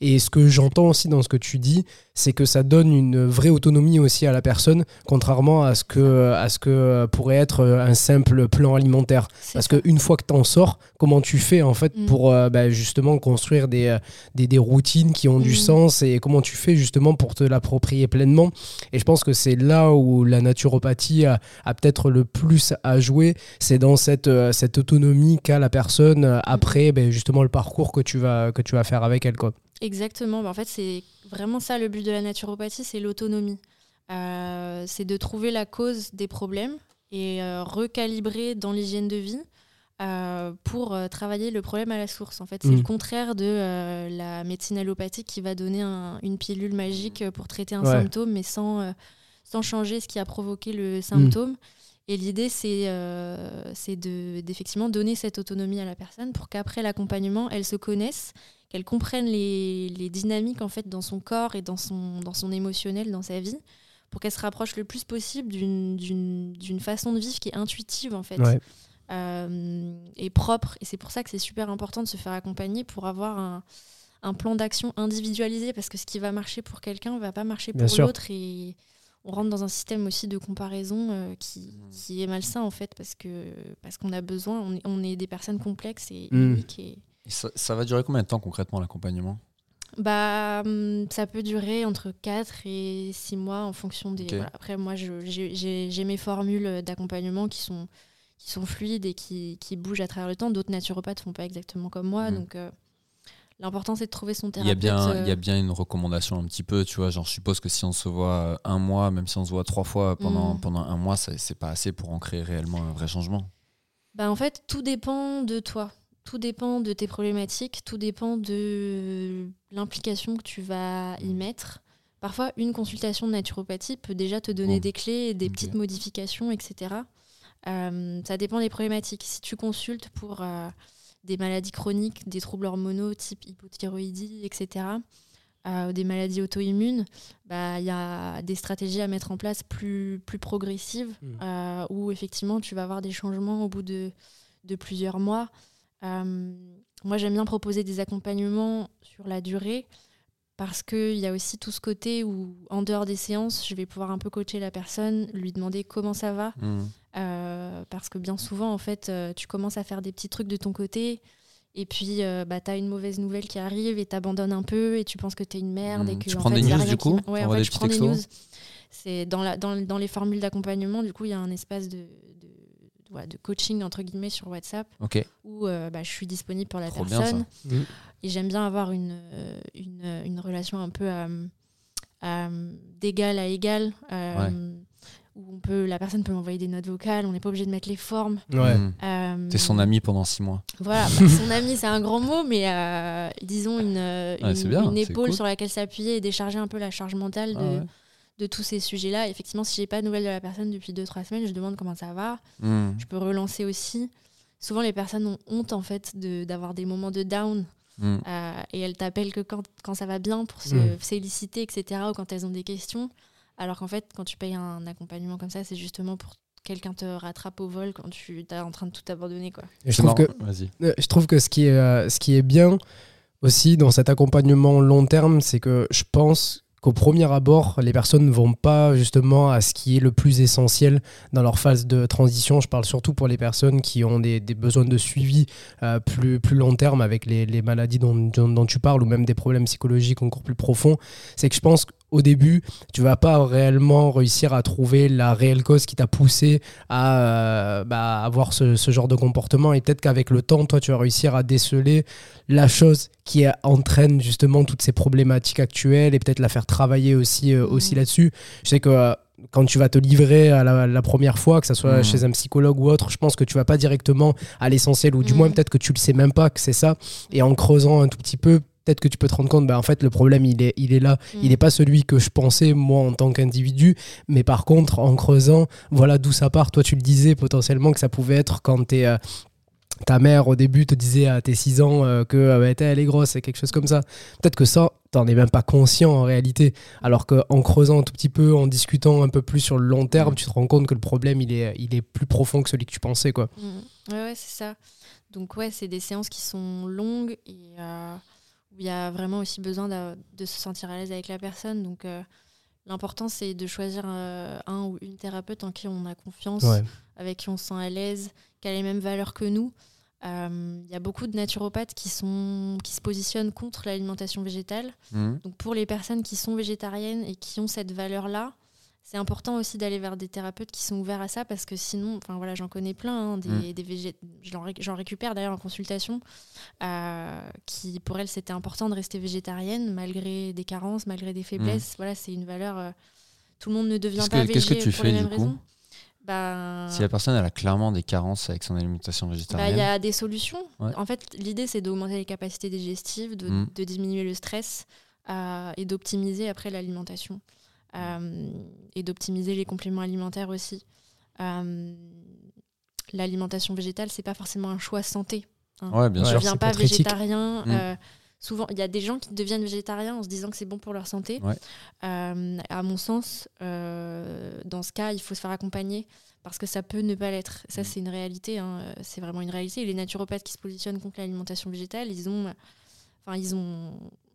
et ce que j'entends aussi dans ce que tu dis c'est que ça donne une vraie autonomie aussi à la personne contrairement à ce que à ce que pourrait être un simple plan alimentaire parce ça. qu'une fois que tu en sors comment tu fais en fait Mm. pour euh, bah, justement construire des, des, des routines qui ont du Mm. sens et comment tu fais justement pour te l'approprier pleinement? Et je pense que c'est là où la naturopathie a, a peut-être le plus à jouer, c'est dans cette, euh, cette autonomie qu'a la personne euh, après ben, justement le parcours que tu vas, que tu vas faire avec elle. Quoi. Exactement. Bah, en fait, c'est vraiment ça le but de la naturopathie, c'est l'autonomie. Euh, c'est de trouver la cause des problèmes et euh, recalibrer dans l'hygiène de vie euh, pour travailler le problème à la source. En fait, c'est Mm. le contraire de la médecine allopathique qui va donner un- une pilule magique pour traiter un Ouais. symptôme, mais sans, sans changer ce qui a provoqué le symptôme. Et l'idée, c'est euh, de- d'effectivement donner cette autonomie à la personne pour qu'après l'accompagnement, elle se connaisse, qu'elle comprenne les, les dynamiques en fait dans son corps et dans son, dans son émotionnel, dans sa vie, pour qu'elle se rapproche le plus possible d'une- façon de vivre qui est intuitive en fait. Ouais. Euh, et propre. Et c'est pour ça que c'est super important de se faire accompagner pour avoir un, un plan d'action individualisé parce que ce qui va marcher pour quelqu'un va pas marcher Bien pour l'autre et on rentre dans un système aussi de comparaison euh, qui, qui est malsain en fait parce que parce qu'on a besoin, on est, on est des personnes complexes et Mm. uniques et Et ça, ça va durer combien de temps concrètement l'accompagnement? Bah, hum, ça peut durer entre 4 et 6 mois en fonction des. Voilà. Après, moi, je- j'ai mes formules d'accompagnement qui sont, qui sont fluides et qui, qui bougent à travers le temps. D'autres naturopathes font pas exactement comme moi. Mm. Donc, euh, l'important, c'est de trouver son Il y, a thérapeute. bien, il y a euh, bien une recommandation un petit peu, tu vois. Genre, je suppose que si on se voit euh, un mois, même si on se voit trois fois pendant, Mm. pendant un mois, c'est pas assez pour en créer réellement un vrai changement. Bah, en fait, tout dépend de toi. Tout dépend de tes problématiques, tout dépend de l'implication que tu vas y mettre. Parfois, une consultation de naturopathie peut déjà te donner Boum. des clés, des petites modifications, etc. Euh, ça dépend des problématiques. Si tu consultes pour euh, des maladies chroniques, des troubles hormonaux type hypothyroïdie, etc., euh, des maladies auto-immunes, bah, il y a des stratégies à mettre en place plus, plus progressives, Mm. euh, où effectivement tu vas avoir des changements au bout de, de plusieurs mois. Euh, moi, j'aime bien proposer des accompagnements sur la durée parce qu'il y a aussi tout ce côté où, en dehors des séances, je vais pouvoir un peu coacher la personne, lui demander comment ça va. Mm. Euh, parce que bien souvent, en fait, euh, tu commences à faire des petits trucs de ton côté. Et puis, euh, bah, tu as une mauvaise nouvelle qui arrive et t'abandonnes un peu et tu penses que tu es une merde. Mm. Et que, Tu en prends fait, des news, du coup. Ouais, en T'envoies fait, des je prends des news. C'est dans, la, dans, dans les formules d'accompagnement, du coup, il y a un espace de, de, de coaching, entre guillemets, sur WhatsApp où euh, bah, je suis disponible pour la Trop bien, ça. personne. Mm. Et j'aime bien avoir une, euh, une, euh, une relation un peu euh, euh, d'égal à égal. euh, Où on peut, la personne peut m'envoyer des notes vocales, on n'est pas obligé de mettre les formes. Ouais. Mm. Euh, T'es son ami pendant six mois. Voilà, (laughs) bah, son ami, c'est un grand mot, mais euh, disons une, Ouais, une, bien, épaule cool. sur laquelle s'appuyer et décharger un peu la charge mentale de, Ah ouais. De tous ces sujets-là. Effectivement, si j'ai pas de nouvelles de la personne depuis 2-3 semaines, je demande comment ça va. Mm. Je peux relancer aussi. Souvent, les personnes ont honte en fait de- d'avoir des moments de down Mm. euh, et elles t'appellent que quand, quand ça va bien pour se Mm. féliciter, etc. ou quand elles ont des questions. Alors qu'en fait, quand tu payes un accompagnement comme ça, c'est justement pour que quelqu'un te rattrape au vol quand tu es en train de tout abandonner. Quoi. Et je trouve que. Euh, Je trouve que ce qui est, euh, ce qui est bien aussi dans cet accompagnement long terme, c'est que je pense qu'au premier abord, les personnes ne vont pas justement à ce qui est le plus essentiel dans leur phase de transition. Je parle surtout pour les personnes qui ont des, besoins de suivi euh, plus, long terme avec les, maladies dont, tu parles ou même des problèmes psychologiques encore plus profonds. C'est que je pense au début, tu vas pas réellement réussir à trouver la réelle cause qui t'a poussé à euh, bah, avoir ce, ce genre de comportement. Et peut-être qu'avec le temps, toi, tu vas réussir à déceler la chose qui entraîne justement toutes ces problématiques actuelles et peut-être la faire travailler aussi, euh, aussi Mhm. là-dessus. Je sais que euh, quand tu vas te livrer à la, la première fois, que ce soit Mhm. chez un psychologue ou autre, je pense que tu vas pas directement à l'essentiel, ou du Mhm. moins peut-être que tu le sais même pas que c'est ça. Et en creusant un tout petit peu, peut-être que tu peux te rendre compte, bah, en fait, le problème, il est, il est là. Il Mm. n'est pas celui que je pensais, moi, en tant qu'individu. Mais par contre, en creusant, voilà d'où ça part. Toi, tu le disais potentiellement que ça pouvait être quand t'es, euh, ta mère, au début, te disait à tes 6 ans euh, que euh, bah, elle est grosse, c'est quelque chose comme ça. Peut-être que ça, t'en es même pas conscient en réalité. Alors qu'en creusant un tout petit peu, en discutant un peu plus sur le long terme, Mm. tu te rends compte que le problème, il est, il est plus profond que celui que tu pensais. Quoi. Mm. Ouais, ouais, c'est ça. Donc, ouais, c'est des séances qui sont longues et euh, où il y a vraiment aussi besoin de, se sentir à l'aise avec la personne. Donc, euh, l'important, c'est de choisir euh, un ou une thérapeute en qui on a confiance, Ouais. avec qui on se sent à l'aise, qui a les mêmes valeurs que nous. Euh, Il y a beaucoup de naturopathes qui, sont, qui se positionnent contre l'alimentation végétale. Mhm. Donc pour les personnes qui sont végétariennes et qui ont cette valeur-là, c'est important aussi d'aller vers des thérapeutes qui sont ouverts à ça parce que sinon, enfin voilà, j'en connais plein, hein, des, Mm. des végé- j'en ré- j'en récupère d'ailleurs en consultation, euh, qui pour elles c'était important de rester végétarienne malgré des carences, malgré des faiblesses. Voilà, c'est une valeur. euh, tout le monde ne devient pas que- qu'est-ce que tu fais, du coup. Bah, Si la personne elle a clairement des carences avec son alimentation bah, végétarienne. il y a des solutions. Ouais. En fait, l'idée, c'est d'augmenter les capacités digestives, de, Mm. de diminuer le stress euh, et d'optimiser après l'alimentation. Euh, et d'optimiser les compléments alimentaires aussi. Euh, L'alimentation végétale, c'est pas forcément un choix santé. Ouais, bien Ouais. Je sûr. c'est deviens pas végétarien. Mm. euh, souvent, il y a des gens qui deviennent végétariens en se disant que c'est bon pour leur santé. Ouais. À mon sens, dans ce cas, il faut se faire accompagner parce que ça peut ne pas l'être. Ça, Mm. c'est une réalité. hein, C'est vraiment une réalité. Et les naturopathes qui se positionnent contre l'alimentation végétale, ils ont, enfin, ils ont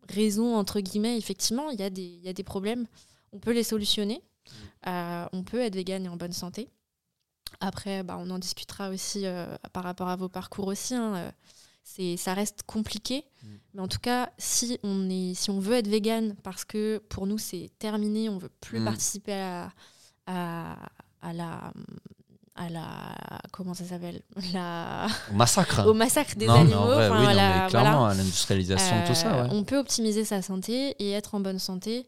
raison entre guillemets. Effectivement, il y a des, il y a des problèmes. On peut les solutionner. Euh, on peut être vegan et en bonne santé. Après, bah, on en discutera aussi euh, par rapport à vos parcours aussi. hein, c'est, ça reste compliqué. Mm. Mais en tout cas, si on, est, si on veut être vegan parce que pour nous c'est terminé, on veut plus Mm. participer à, à, à la à la comment ça s'appelle? (laughs) La Au massacre. au massacre des non, animaux en vrai, enfin, oui, non, mais clairement, à l'industrialisation, tout ça, Euh, ouais. on peut optimiser sa santé et être en bonne santé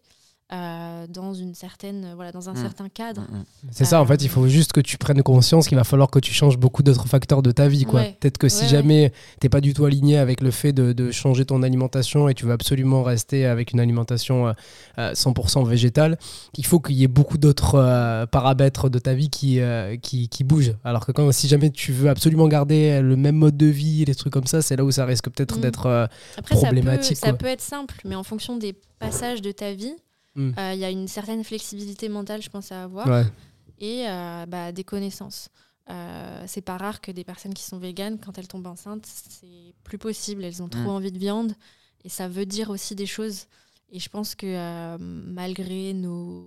euh, dans une certaine voilà dans un Mm. certain cadre Mm, mm. C'est ça, en fait, il faut juste que tu prennes conscience qu'il va falloir que tu changes beaucoup d'autres facteurs de ta vie. quoi. Ouais. Peut-être que si Ouais, jamais t'es pas du tout aligné avec le fait de, de changer ton alimentation et tu veux absolument rester avec une alimentation euh, euh, 100% végétale, il faut qu'il y ait beaucoup d'autres euh, paramètres de ta vie qui, euh, qui, qui bougent. Alors que quand, si jamais tu veux absolument garder le même mode de vie, les trucs comme ça, c'est là où ça risque peut-être d'être... euh, Après, ça peut, problématique, ça peut être simple, mais en fonction des passages de ta vie, euh, Mm. il y a une certaine flexibilité mentale, je pense, à avoir, ouais. et euh, bah, des connaissances. Euh, c'est pas rare que des personnes qui sont véganes, quand elles tombent enceintes, c'est plus possible. Elles ont trop Mm. envie de viande, et ça veut dire aussi des choses. Et je pense que euh, malgré nos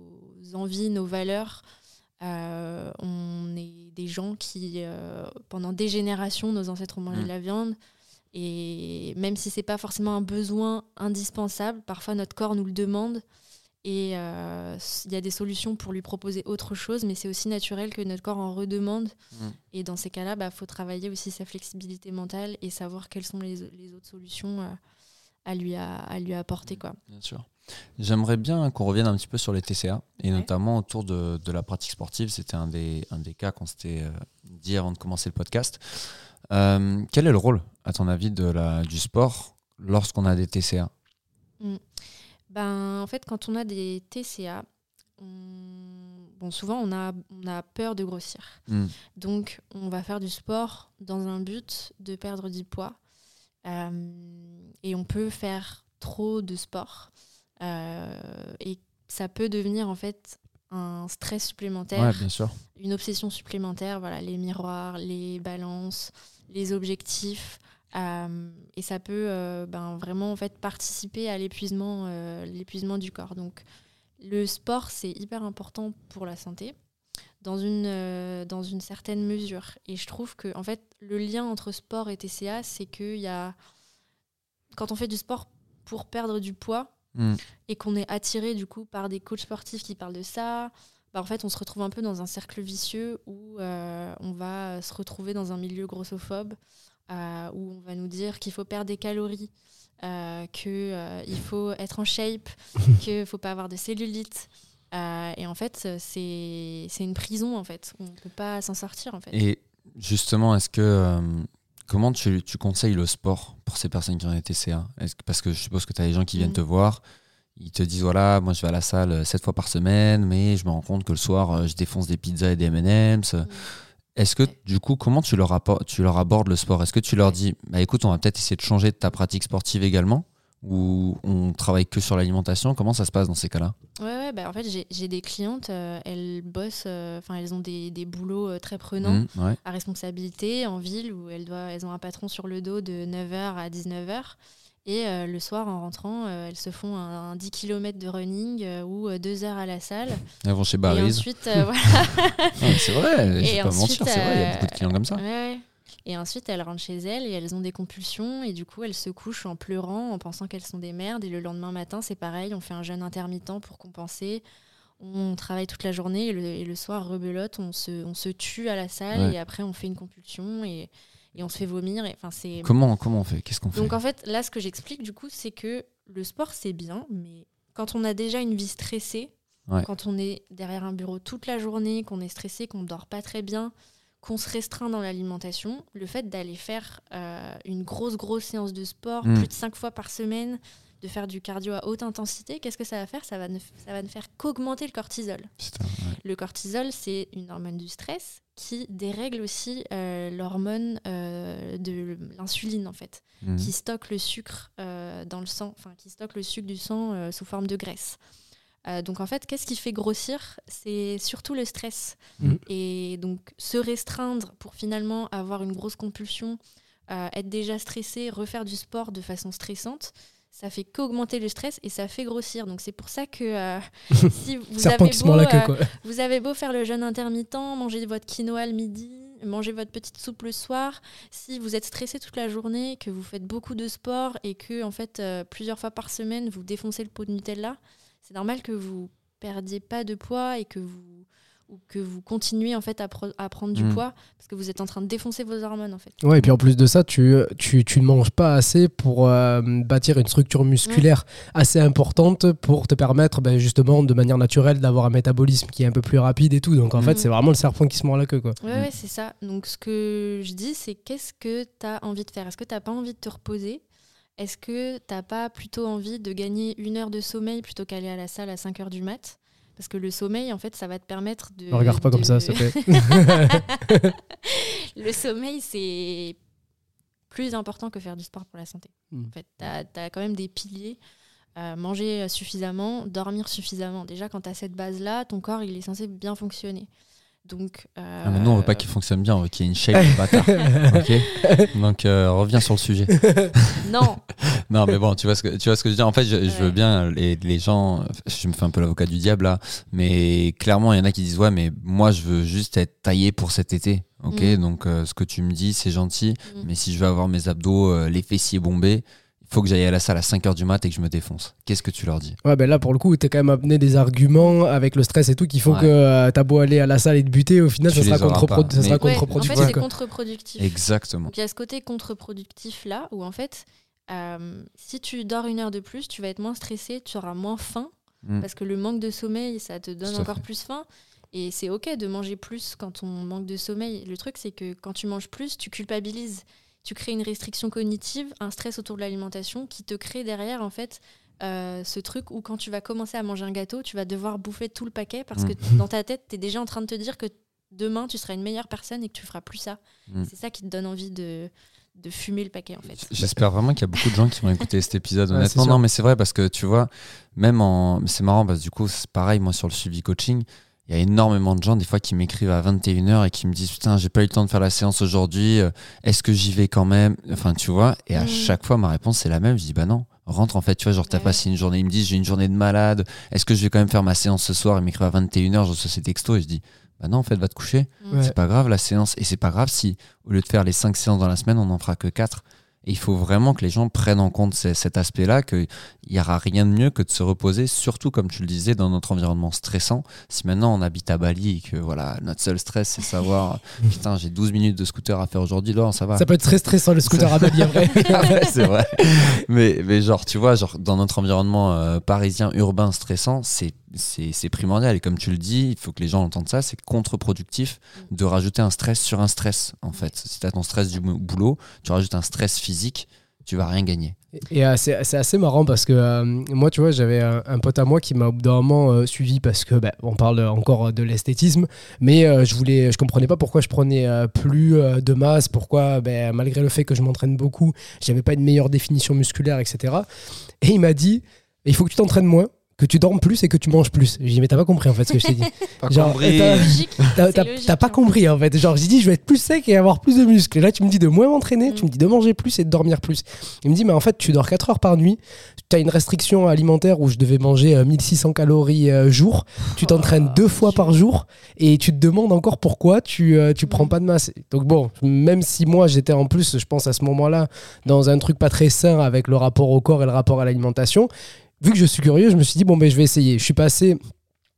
envies, nos valeurs, euh, on est des gens qui, euh, pendant des générations, nos ancêtres ont mangé Mm. de la viande. Et même si c'est pas forcément un besoin indispensable, parfois notre corps nous le demande. Et euh, il y a des solutions pour lui proposer autre chose, mais c'est aussi naturel que notre corps en redemande. Mm. Et dans ces cas-là, il bah, faut travailler aussi sa flexibilité mentale et savoir quelles sont les, les autres solutions euh, à, lui à, à lui apporter. Quoi. Bien sûr. J'aimerais bien qu'on revienne un petit peu sur les TCA, et Ouais. notamment autour de, de la pratique sportive. C'était un des, un des cas qu'on s'était euh, dit avant de commencer le podcast. Quel est le rôle, à ton avis, de la, du sport lorsqu'on a des TCA Ben, en fait, quand on a des TCA, on- bon, souvent on a, on a peur de grossir. Hmm. Donc, on va faire du sport dans un but de perdre du poids. Euh, et on peut faire trop de sport. Euh, et ça peut devenir en fait un stress supplémentaire, Ouais, bien sûr. une obsession supplémentaire. Voilà, les miroirs, les balances, les objectifs. Euh, et ça peut euh, ben, vraiment en fait participer à l'épuisement, euh, l'épuisement du corps. Donc, le sport, c'est hyper important pour la santé dans une, dans une certaine mesure. Et je trouve que en fait, le lien entre sport et TCA, c'est qu'il y a. Quand on fait du sport pour perdre du poids, Mm. et qu'on est attiré du coup par des coachs sportifs qui parlent de ça, bah, en fait, on se retrouve un peu dans un cercle vicieux où euh, on va se retrouver dans un milieu grossophobe, euh, où on va nous dire qu'il faut perdre des calories, euh, qu'il faut être en shape, (laughs) qu'il ne faut pas avoir de cellulite. Euh, et en fait, c'est une prison, en fait. On ne peut pas s'en sortir, en fait. Et justement, est-ce que euh, comment tu, tu conseilles le sport pour ces personnes qui ont été CA Est-ce que- Parce que je suppose que tu as des gens qui viennent te voir, ils te disent voilà, moi je vais à la salle euh, sept fois par semaine, mais je me rends compte que le soir euh, je défonce des pizzas et des M&M's. Mm. Est-ce que du coup, comment tu leur, appor- tu leur abordes le sport? Est-ce que tu leur dis bah écoute, on va peut-être essayer de changer de ta pratique sportive également ou on travaille que sur l'alimentation? Comment ça se passe dans ces cas-là? Ouais, ouais, bah, en fait, j'ai des clientes, euh, elles bossent, euh, enfin, elles ont des, des boulots euh, très prenants. Ouais. à responsabilité en ville où elles, doivent, elles ont un patron sur le dos de 9h à 19h. Et euh, le soir, en rentrant, euh, elles se font un, un 10 km de running euh, ou 2 heures à la salle. Elles vont chez et Barry's. ensuite, euh, voilà. (laughs) C'est vrai, je Et vais pas ensuite, mentir, c'est vrai, il y a beaucoup de clients comme ça. Ouais, ouais. Et ensuite, elles rentrent chez elles et elles ont des compulsions. Et du coup, elles se couchent en pleurant, en pensant qu'elles sont des merdes. Et le lendemain matin, c'est pareil, on fait un jeûne intermittent pour compenser. On travaille toute la journée et le, et le soir, rebelote, on se, on se tue à la salle. Ouais. Et après, on fait une compulsion et, et on se fait vomir. Et, Enfin, c'est... Comment, comment on fait? Qu'est-ce qu'on fait? Donc en fait, là, ce que j'explique, du coup, c'est que le sport, c'est bien, mais quand on a déjà une vie stressée, Ouais. quand on est derrière un bureau toute la journée, qu'on est stressé, qu'on ne dort pas très bien, qu'on se restreint dans l'alimentation, le fait d'aller faire euh, une grosse, grosse séance de sport, Mm. plus de cinq fois par semaine, de faire du cardio à haute intensité, qu'est-ce que ça va faire? Ça va, ne, ça va ne faire qu'augmenter le cortisol. Putain, ouais. Le cortisol, c'est une hormone du stress qui dérègle aussi euh, l'hormone euh, de l'insuline, en fait Mhm. qui stocke le sucre euh, dans le sang, enfin qui stocke le sucre du sang sous forme de graisse. Donc en fait, qu'est-ce qui fait grossir? C'est surtout le stress. Mhm. Et donc se restreindre pour finalement avoir une grosse compulsion, être déjà stressé, refaire du sport de façon stressante, ça fait qu'augmenter le stress et ça fait grossir. Donc c'est pour ça que euh, (laughs) si avez beau, queue, vous avez beau faire le jeûne intermittent, manger votre quinoa le midi, manger votre petite soupe le soir, si vous êtes stressé toute la journée, que vous faites beaucoup de sport et que en fait euh, plusieurs fois par semaine vous défoncez le pot de Nutella, c'est normal que vous perdiez pas de poids et que vous ou que vous continuez en fait à, pro- à prendre du Mm. poids parce que vous êtes en train de défoncer vos hormones en fait. Ouais, et puis en plus de ça, tu, tu, tu ne manges pas assez pour euh, bâtir une structure musculaire assez importante pour te permettre ben, justement de manière naturelle d'avoir un métabolisme qui est un peu plus rapide et tout. Donc en fait, c'est vraiment le serpent qui se mord la queue. Quoi. Ouais, Mm. ouais, c'est ça. Donc, ce que je dis, c'est qu'est-ce que tu as envie de faire? Est-ce que tu n'as pas envie de te reposer? Est-ce que tu n'as pas plutôt envie de gagner une heure de sommeil plutôt qu'aller à la salle à 5 heures du mat? Parce que le sommeil, en fait, ça va te permettre de. Ne regarde pas de- comme ça, s'il te (laughs) plaît. le sommeil, c'est plus important que faire du sport pour la santé. Mm. En fait, tu as, quand même des piliers. Euh, manger suffisamment, dormir suffisamment. Déjà, quand tu as cette base-là, ton corps, il est censé bien fonctionner. Donc, euh, Ah, mais nous, on veut pas qu'il fonctionne bien, on veut qu'il y ait une shape, bâtard. (laughs) Donc, euh, reviens sur le sujet. (laughs) Non, (laughs) Non, mais bon, tu vois ce que, tu vois ce que je veux dire. En fait, je, je veux bien les, les gens. Je me fais un peu l'avocat du diable là, mais clairement, il y en a qui disent ouais, mais moi, je veux juste être taillé pour cet été. Ok, Mm. donc euh, ce que tu me dis, c'est gentil, Mm. mais si je veux avoir mes abdos, les fessiers bombés, faut que j'aille à la salle à 5h du mat et que je me défonce. Qu'est-ce que tu leur dis? Ouais, ben là, pour le coup, t'es quand même amené des arguments avec le stress et tout qui font Ouais. que euh, t'as beau aller à la salle et te buter, au final, Tu ça sera, les auras contre-produ- pas. ça sera Mais- Ouais, en contre-productif. fait, c'est contre-productif. Exactement. Donc il y a ce côté contre-productif là où en fait, euh, si tu dors une heure de plus, tu vas être moins stressé, tu auras moins faim Mm. parce que le manque de sommeil, ça te donne encore fait. plus faim. Et c'est ok de manger plus quand on manque de sommeil. Le truc, c'est que quand tu manges plus, tu culpabilises. Tu crées une restriction cognitive, un stress autour de l'alimentation qui te crée derrière en fait euh, ce truc où quand tu vas commencer à manger un gâteau, tu vas devoir bouffer tout le paquet parce Mm. que dans ta tête, tu es déjà en train de te dire que demain, tu seras une meilleure personne et que tu feras plus ça. Mm. C'est ça qui te donne envie de, de fumer le paquet en fait. J'espère vraiment qu'il y a beaucoup de gens qui vont (laughs) écouter cet épisode. Honnêtement, non, mais c'est vrai parce que tu vois, même en. C'est marrant parce que du coup, c'est pareil, moi sur le suivi coaching, il y a énormément de gens des fois qui m'écrivent à 21h et qui me disent Putain, j'ai pas eu le temps de faire la séance aujourd'hui, euh, est-ce que j'y vais quand même? Enfin, tu vois, et à Mm. chaque fois, ma réponse c'est la même. Je dis Bah non, rentre en fait, tu vois, genre t'as Ouais. passé une journée, ils me disent J'ai une journée de malade, est-ce que je vais quand même faire ma séance ce soir? Ils m'écrivent à 21h, je reçois ces textos et je dis Bah non, en fait, va te coucher. Ouais. C'est pas grave la séance. Et c'est pas grave si, au lieu de faire les 5 séances dans la semaine, on n'en fera que 4. Et il faut vraiment que les gens prennent en compte ce- cet aspect-là, qu'il n'y aura rien de mieux que de se reposer, surtout comme tu le disais, dans notre environnement stressant. Si maintenant on habite à Bali et que voilà, notre seul stress, c'est savoir, (laughs) putain, j'ai 12 minutes de scooter à faire aujourd'hui, là, ça va? Ça peut être très stressant le scooter à Bali, vrai. (laughs) Ah ouais, c'est vrai. Mais, mais genre, tu vois, genre, dans notre environnement euh, parisien, urbain, stressant, c'est, c'est, primordial. Et comme tu le dis, il faut que les gens entendent ça, c'est contre-productif de rajouter un stress sur un stress, en fait. Si tu as ton stress du bou- boulot, tu rajoutes un stress physique, tu vas rien gagner. Et euh, c'est assez marrant parce que euh, moi, tu vois, j'avais un, pote à moi qui m'a au bout d'un moment euh, suivi parce que bah, on parle encore de l'esthétisme, mais euh, je voulais, je comprenais pas pourquoi je prenais plus de masse, pourquoi, ben, malgré le fait que je m'entraîne beaucoup, j'avais pas une meilleure définition musculaire, etc. Et il m'a dit, il faut que tu t'entraînes moins, que tu dormes plus et que tu manges plus. J'ai dit, mais t'as pas compris en fait ce que je t'ai dit. (laughs) Genre, compris. t'as- pas hein. compris en fait. Genre, j'ai dit, je vais être plus sec et avoir plus de muscles. Et là, tu me dis de moins m'entraîner, tu Mm. me dis de manger plus et de dormir plus. Il me dit, mais en fait, tu dors 4 heures par nuit. Tu as une restriction alimentaire où je devais manger euh, 1600 calories euh, jour. Tu t'entraînes deux fois par jour et tu te demandes encore pourquoi tu, euh, tu prends Mm. pas de masse. Donc, bon, même si moi j'étais en plus, je pense à ce moment-là, dans un truc pas très sain avec le rapport au corps et le rapport à l'alimentation, vu que je suis curieux, je me suis dit, bon, ben, je vais essayer. Je suis passé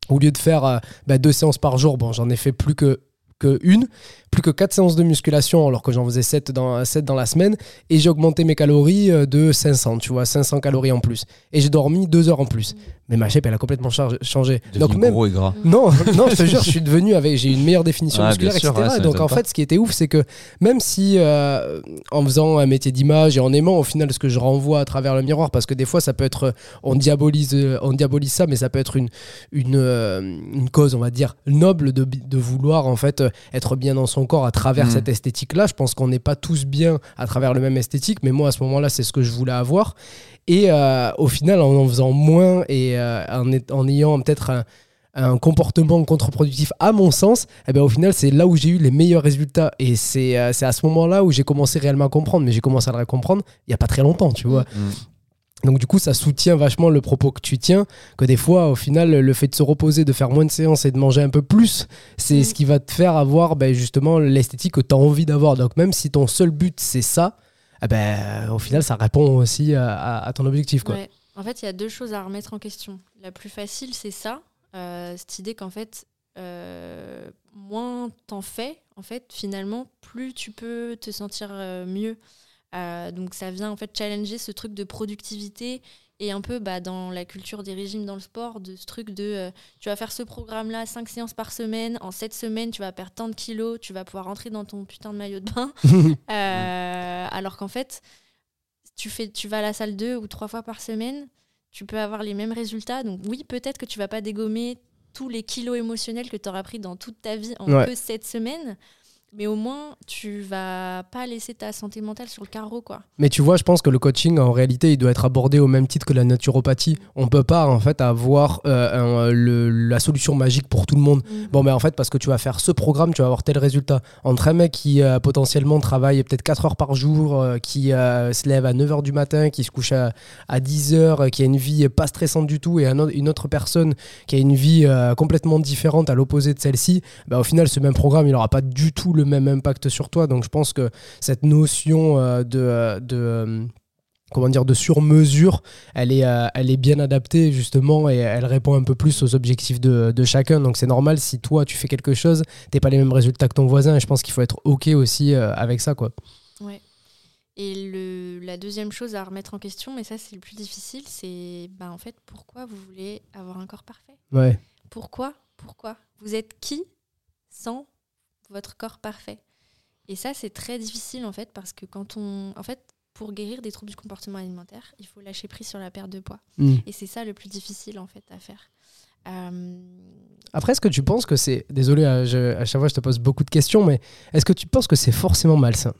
au lieu de faire euh, bah, deux séances par jour, bon, j'en ai fait plus que, que une, plus que quatre séances de musculation, alors que j'en faisais 7 dans, sept dans la semaine, et j'ai augmenté mes calories euh, de 500, tu vois, 500 calories en plus. Et j'ai dormi deux heures en plus. Mais ma shape, elle a complètement chargé- changé. Donc Devenu même, gros et gras. non, (laughs) non, je te jure, je suis devenu avec, j'ai une meilleure définition musculaire, sûr, etc. ouais, donc en pas. fait, ce qui était ouf, c'est que même si euh, en faisant un métier d'image et en aimant au final ce que je renvoie à travers le miroir, parce que des fois ça peut être, on diabolise, euh, on diabolise ça, mais ça peut être une une, euh, une cause, on va dire noble de, de vouloir en fait euh, être bien dans son corps à travers Mm. cette esthétique-là. Je pense qu'on n'est pas tous bien à travers le même esthétique, mais moi à ce moment-là, c'est ce que je voulais avoir. Et euh, au final, en en faisant moins et euh, en, est- en ayant peut-être un, un comportement contre-productif à mon sens, eh ben, au final, c'est là où j'ai eu les meilleurs résultats. Et c'est euh, c'est à ce moment-là où j'ai commencé réellement à comprendre. Mais j'ai commencé à le comprendre il n'y a pas très longtemps, tu vois. Mm. Donc du coup, ça soutient vachement le propos que tu tiens, que des fois, au final, le fait de se reposer, de faire moins de séances et de manger un peu plus, c'est Mm. ce qui va te faire avoir ben, justement l'esthétique que tu as envie d'avoir. Donc même si ton seul but, c'est ça, eh ben, au final, ça répond aussi à, à- à ton objectif. Quoi. Ouais. En fait, il y a deux choses à remettre en question. La plus facile, c'est ça, euh, cette idée qu'en fait, euh, moins t'en fais, en fait, finalement, plus tu peux te sentir euh, mieux. Euh, donc ça vient en fait challenger ce truc de productivité et un peu bah, dans la culture des régimes dans le sport, de ce truc de euh, tu vas faire ce programme-là, 5 séances par semaine, en 7 semaines tu vas perdre tant de kilos, tu vas pouvoir rentrer dans ton putain de maillot de bain. (laughs) Euh, alors qu'en fait, tu, fais, tu vas à la salle deux ou trois fois par semaine, tu peux avoir les mêmes résultats. Donc oui, peut-être que tu vas pas dégommer tous les kilos émotionnels que tu auras pris dans toute ta vie en Ouais. que cette semaine. Mais au moins, tu vas pas laisser ta santé mentale sur le carreau, quoi. Mais tu vois, je pense que le coaching, en réalité, il doit être abordé au même titre que la naturopathie. On peut pas, en fait, avoir euh, un- le- la solution magique pour tout le monde. Bon, mais en fait, parce que tu vas faire ce programme, tu vas avoir tel résultat. Entre un mec qui euh, potentiellement travaille peut-être 4 heures par jour, euh, qui euh, se lève à 9 heures du matin, qui se couche à, à 10 heures, euh, qui a une vie pas stressante du tout, et un autre- une autre personne qui a une vie euh, complètement différente à l'opposé de celle-ci, bah, au final, ce même programme, il n'aura pas du tout le même impact sur toi. Donc, je pense que cette notion euh, de. euh, de euh, comment dire de sur-mesure, elle est, euh, elle est bien adaptée justement et elle répond un peu plus aux objectifs de, de chacun. Donc c'est normal si toi tu fais quelque chose, t'es pas les mêmes résultats que ton voisin et je pense qu'il faut être ok aussi euh, avec ça quoi. Ouais. Et le, la deuxième chose à remettre en question, mais ça c'est le plus difficile, c'est bah, en fait pourquoi vous voulez avoir un corps parfait? Ouais. Pourquoi? Pourquoi? Vous êtes qui sans votre corps parfait Et ça, c'est très difficile en fait, parce que quand on. En fait, pour guérir des troubles du comportement alimentaire, il faut lâcher prise sur la perte de poids. Mm. Et c'est ça le plus difficile en fait à faire. Euh, Après, est-ce que tu penses que c'est. Désolé, euh, je- à chaque fois je te pose beaucoup de questions, mais est-ce que tu penses que c'est forcément malsain?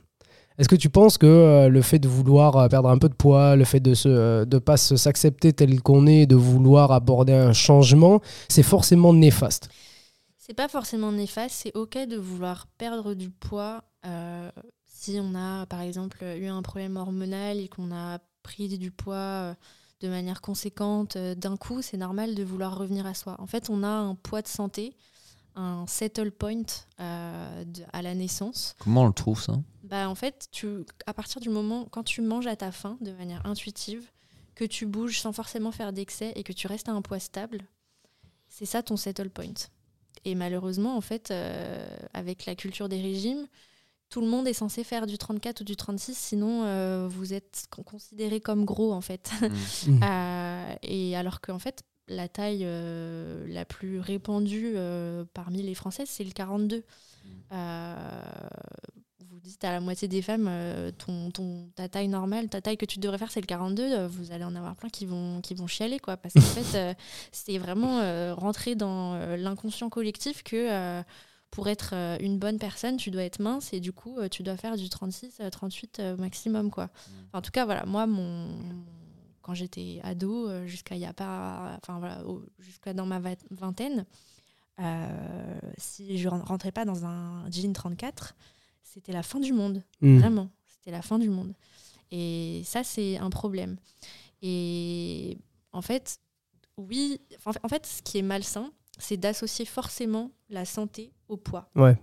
Est-ce que tu penses que euh, le fait de vouloir perdre un peu de poids, le fait de ne euh, de pas s'accepter tel qu'on est, de vouloir aborder un changement, c'est forcément néfaste? C'est pas forcément néfaste, c'est ok de vouloir perdre du poids euh, si on a par exemple eu un problème hormonal et qu'on a pris du poids euh, de manière conséquente euh, d'un coup, c'est normal de vouloir revenir à soi. En fait, on a un poids de santé, un settle point euh, de- à la naissance. Comment on le trouve ça? Bah en fait, tu, à partir du moment quand tu manges à ta faim de manière intuitive, que tu bouges sans forcément faire d'excès et que tu restes à un poids stable, c'est ça ton settle point. Et malheureusement, en fait, euh, avec la culture des régimes, tout le monde est censé faire du 34 ou du 36, sinon euh, vous êtes con- considéré comme gros en fait. Mm. (laughs) Euh, et alors qu'en fait, la taille euh, la plus répandue euh, parmi les Françaises, c'est le 42. Euh, dites à la moitié des femmes, euh, ton, ton, ta taille normale, ta taille que tu devrais faire, c'est le 42. euh, vous allez en avoir plein qui vont, qui vont chialer, quoi. Parce qu'en fait, euh, c'est vraiment euh, rentrer dans l'inconscient collectif que pour être une bonne personne, tu dois être mince et du coup, tu dois faire du 36, euh, 38 euh, maximum, quoi. Enfin, en tout cas, voilà, moi, mon, quand j'étais ado, jusqu'à il y a pas, enfin voilà, jusqu'à dans ma vingtaine, si je ren- rentrais pas dans un jean 34, c'était la fin du monde. Mm. Vraiment, c'était la fin du monde. Et ça, c'est un problème. Et en fait, oui, en fait- ce qui est malsain, c'est d'associer forcément la santé au poids. Ouais.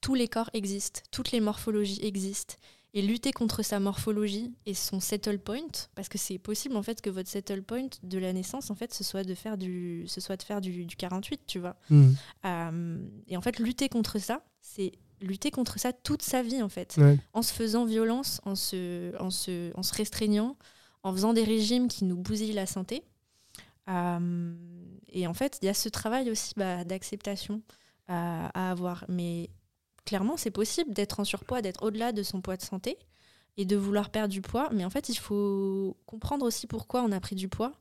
Tous les corps existent, toutes les morphologies existent. Et lutter contre sa morphologie et son settle point, parce que c'est possible en fait que votre settle point de la naissance, en fait, ce soit de faire du, ce soit de faire du, du 48, tu vois. Mm. Euh, et en fait, lutter contre ça, c'est lutter contre ça toute sa vie en fait Ouais. en se faisant violence, en se, en se, en se restreignant, en faisant des régimes qui nous bousillent la santé. Euh, et en fait, il y a ce travail aussi bah, d'acceptation à, à avoir. Mais clairement, c'est possible d'être en surpoids, d'être au-delà de son poids de santé et de vouloir perdre du poids. Mais en fait, il faut comprendre aussi pourquoi on a pris du poids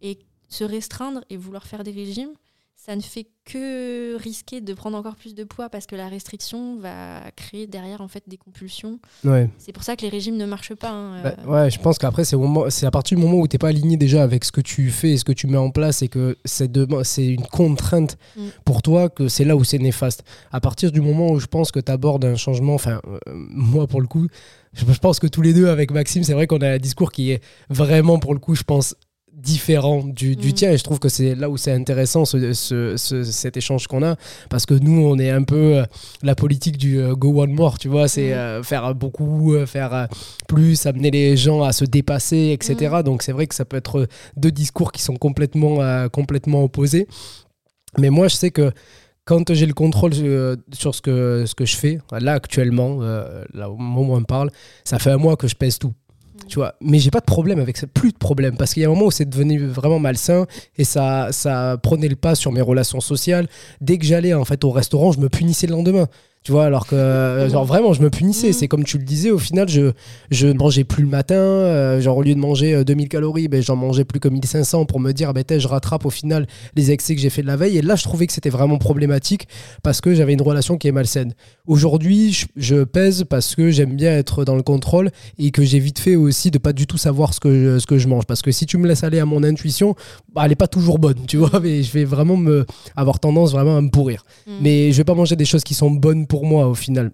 et se restreindre et vouloir faire des régimes. Ça ne fait que risquer de prendre encore plus de poids parce que la restriction va créer derrière en fait des compulsions Ouais. c'est pour ça que les régimes ne marchent pas. hein, Bah, euh, ouais, je pense qu'après, c'est à partir du moment où tu n'es pas aligné déjà avec ce que tu fais et ce que tu mets en place et que c'est une contrainte Mm. pour toi que c'est là où c'est néfaste. À partir du moment où je pense que tu abordes un changement, enfin, euh, moi pour le coup, je, je pense que tous les deux avec Maxime, c'est vrai qu'on a un discours qui est vraiment pour le coup, je pense, différent du, du Mm. tien et je trouve que c'est là où c'est intéressant ce, ce- ce- cet échange qu'on a parce que nous on est un peu euh, la politique du euh, go one more tu vois c'est Mm. euh, faire beaucoup faire plus, amener les gens à se dépasser, etc. Donc c'est vrai que ça peut être deux discours qui sont complètement, complètement opposés. Mais moi, je sais que quand j'ai le contrôle sur ce que, ce que je fais, là actuellement, là au moment où on parle, ça fait un mois que je pèse tout. Tu vois, mais j'ai pas de problème avec ça, plus de problème, parce qu'il y a un moment où c'est devenu vraiment malsain et ça, ça prenait le pas sur mes relations sociales. Dès que j'allais en fait au restaurant, je me punissais le lendemain. Tu vois, alors que, euh, genre vraiment, je me punissais. Mhm. C'est comme tu le disais, au final, je, je ne mangeais plus le matin. euh, genre, au lieu de manger euh, 2000 calories, ben, j'en mangeais plus que 1500 pour me dire, ben, je rattrape au final les excès que j'ai fait de la veille. Et là, je trouvais que c'était vraiment problématique parce que j'avais une relation qui est malsaine. Aujourd'hui, je, je pèse parce que j'aime bien être dans le contrôle et que j'ai vite fait aussi de pas du tout savoir ce que, je, ce que je mange. Parce que si tu me laisses aller à mon intuition, bah, elle est pas toujours bonne, tu vois. (laughs) Mais je vais vraiment me, avoir tendance vraiment à me pourrir. mm. Mais je vais pas manger des choses qui sont bonnes pour moi au final.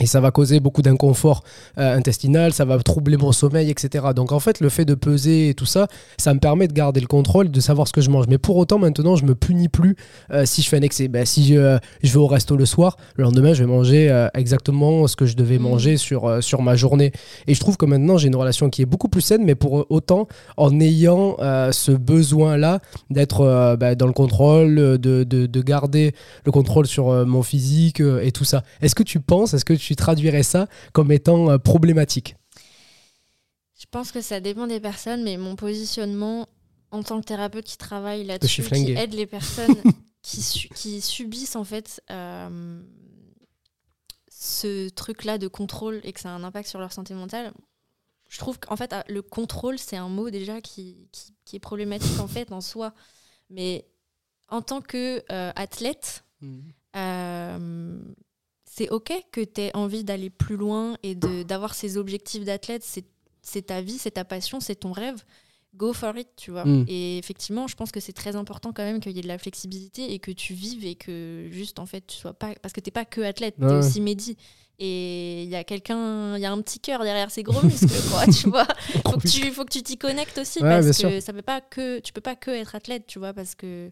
Et ça va causer beaucoup d'inconfort euh, intestinal, ça va troubler mon sommeil, etc. Donc en fait, le fait de peser et tout ça, ça me permet de garder le contrôle, de savoir ce que je mange. Mais pour autant, maintenant, je me punis plus euh, si je fais un excès. Ben, si je, je vais au resto le soir, le lendemain, je vais manger euh, exactement ce que je devais Mhm. manger sur, euh, sur ma journée. Et je trouve que maintenant, j'ai une relation qui est beaucoup plus saine, mais pour autant, en ayant euh, ce besoin-là d'être euh, ben, dans le contrôle, de, de, de garder le contrôle sur euh, mon physique euh, et tout ça. Est-ce que tu penses, est-ce que tu traduirais ça comme étant euh, problématique? Je pense que ça dépend des personnes, mais mon positionnement en tant que thérapeute qui travaille là-dessus, qui aide les personnes (laughs) qui, su- qui subissent en fait euh, ce truc-là de contrôle et que ça a un impact sur leur santé mentale, je trouve qu'en fait, ah, le contrôle, c'est un mot déjà qui, qui, qui est problématique en fait en soi. Mais en tant que euh, athlète, euh, c'est ok que tu aies envie d'aller plus loin et d'avoir ces objectifs d'athlète. C'est ta vie, c'est ta passion, c'est ton rêve. Go for it, tu vois. Mm. Et effectivement, je pense que c'est très important quand même qu'il y ait de la flexibilité et que tu vives et que juste en fait tu sois pas. Parce que t'es pas que athlète, t'es Ouais. aussi médi. Et il y a quelqu'un, il y a un petit cœur derrière ces gros muscles, (laughs) quoi, tu vois. Faut que tu faut que tu t'y connectes aussi Ouais, parce sûr. que ça peut pas que tu peux pas que être athlète, tu vois, parce que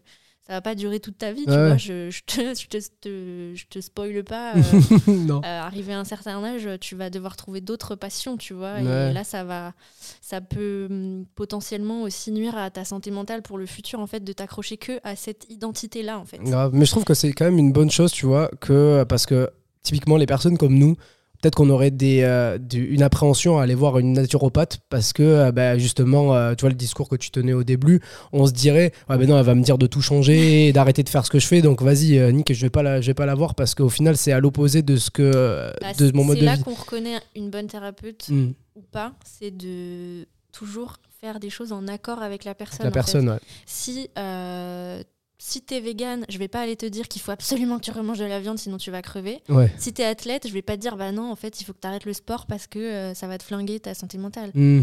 ça va pas durer toute ta vie, tu Ouais. vois. Je, je, te, je, te, te- je te spoile pas. euh, (laughs) euh, arrivé à un certain âge, tu vas devoir trouver d'autres passions, tu vois. Ouais. Et là, ça va, ça peut hum, potentiellement aussi nuire à ta santé mentale pour le futur, en fait, de t'accrocher que à cette identité-là, en fait. Grave. Mais je trouve que c'est quand même une bonne chose, tu vois, que parce que typiquement les personnes comme nous, peut-être qu'on aurait des, euh, du- une appréhension à aller voir une naturopathe parce que euh, bah, justement, euh, tu vois, le discours que tu tenais au début, on se dirait, ouais, ben non, elle va me dire de tout changer et d'arrêter de faire ce que je fais, donc vas-y, euh, Nick, je vais pas la, je vais pas la voir parce qu'au final, c'est à l'opposé de ce que Bah, de mon mode c'est de là vie. qu'on reconnaît une bonne thérapeute Mm. ou pas, c'est de toujours faire des choses en accord avec la personne. La fait. personne, ouais. Si, si t'es vegan, je vais pas aller te dire qu'il faut absolument que tu remanges de la viande, sinon tu vas crever. Ouais. Si t'es athlète, je vais pas te dire, bah non, en fait, il faut que t'arrêtes le sport parce que euh, ça va te flinguer ta santé mentale. Mm.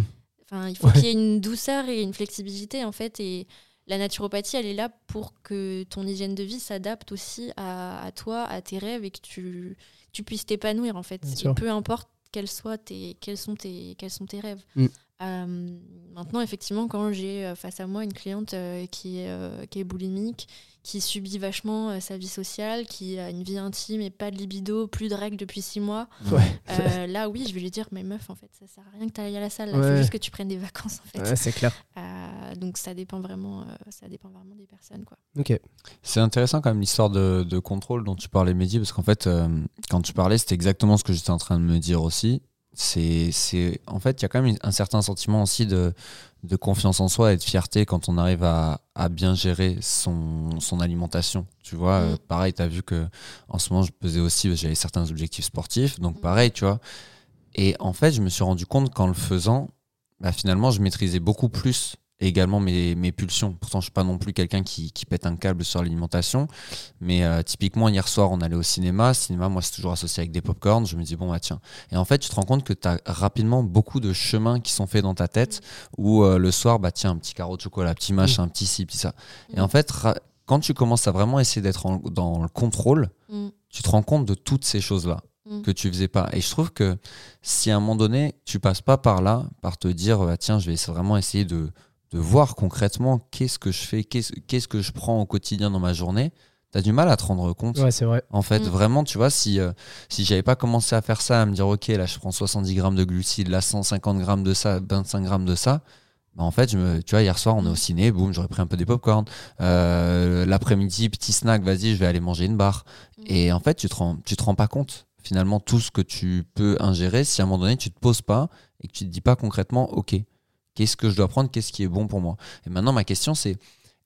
Enfin, il faut Ouais. qu'il y ait une douceur et une flexibilité, en fait. Et la naturopathie, elle est là pour que ton hygiène de vie s'adapte aussi à, à toi, à tes rêves et que tu, tu puisses t'épanouir, en fait. Et peu importe quels, soient tes, quels, sont tes, quels sont tes rêves. Mm. Euh, maintenant, effectivement, quand j'ai euh, face à moi une cliente euh, qui, est, euh, qui est boulimique, qui subit vachement euh, sa vie sociale, qui a une vie intime et pas de libido, plus de règles depuis six mois, Ouais. euh, là, oui, je vais lui dire, mais meuf, en fait, ça sert à rien que tu ailles à la salle. Il Ouais. faut juste que tu prennes des vacances, en fait. Ouais, c'est clair. Euh, donc ça dépend vraiment, euh, ça dépend vraiment des personnes, quoi. Ok. C'est intéressant quand même l'histoire de, de contrôle dont tu parlais, Mehdi, parce qu'en fait, euh, quand tu parlais, c'était exactement ce que j'étais en train de me dire aussi. C'est, c'est, en fait, il y a quand même un certain sentiment aussi de, de confiance en soi et de fierté quand on arrive à, à bien gérer son, son alimentation. Tu vois, Mm. euh, pareil, tu as vu que en ce moment, je pesais aussi, j'avais certains objectifs sportifs, donc Mm. pareil, tu vois. Et en fait, je me suis rendu compte qu'en le faisant, bah, finalement, je maîtrisais beaucoup plus également mes, mes pulsions. Pourtant, je suis pas non plus quelqu'un qui, qui pète un câble sur l'alimentation. Mais euh, typiquement, hier soir, on allait au cinéma. Cinéma, moi, c'est toujours associé avec des pop-corn. Je me dis, bon, bah tiens. Et en fait, tu te rends compte que tu as rapidement beaucoup de chemins qui sont faits dans ta tête où euh, le soir, bah tiens, un petit carreau de chocolat, petit machin, un petit ci, petit ça. Et en fait, quand tu commences à vraiment essayer d'être dans le contrôle, Mm. tu te rends compte de toutes ces choses-là Mm. que tu faisais pas. Et je trouve que si à un moment donné, tu passes pas par là, par te dire, bah, tiens, je vais vraiment essayer de, de voir concrètement qu'est-ce que je fais, qu'est-ce que je prends au quotidien dans ma journée, tu as du mal à te rendre compte. Ouais, c'est vrai. En fait, Mm. vraiment, tu vois, si, euh, si j'avais pas commencé à faire ça, à me dire, ok, là, je prends 70 grammes de glucides, là, 150 grammes de ça, 25 grammes de ça, bah, en fait, je me, tu vois, hier soir, on est au ciné, boum, j'aurais pris un peu des popcorn. Euh, L'après-midi, petit snack, vas-y, je vais aller manger une barre. Mm. Et en fait, tu te rends, tu te rends pas compte, finalement, tout ce que tu peux ingérer si à un moment donné, tu te poses pas et que tu te dis pas concrètement, ok, qu'est-ce que je dois prendre, qu'est-ce qui est bon pour moi? Et maintenant, ma question, c'est,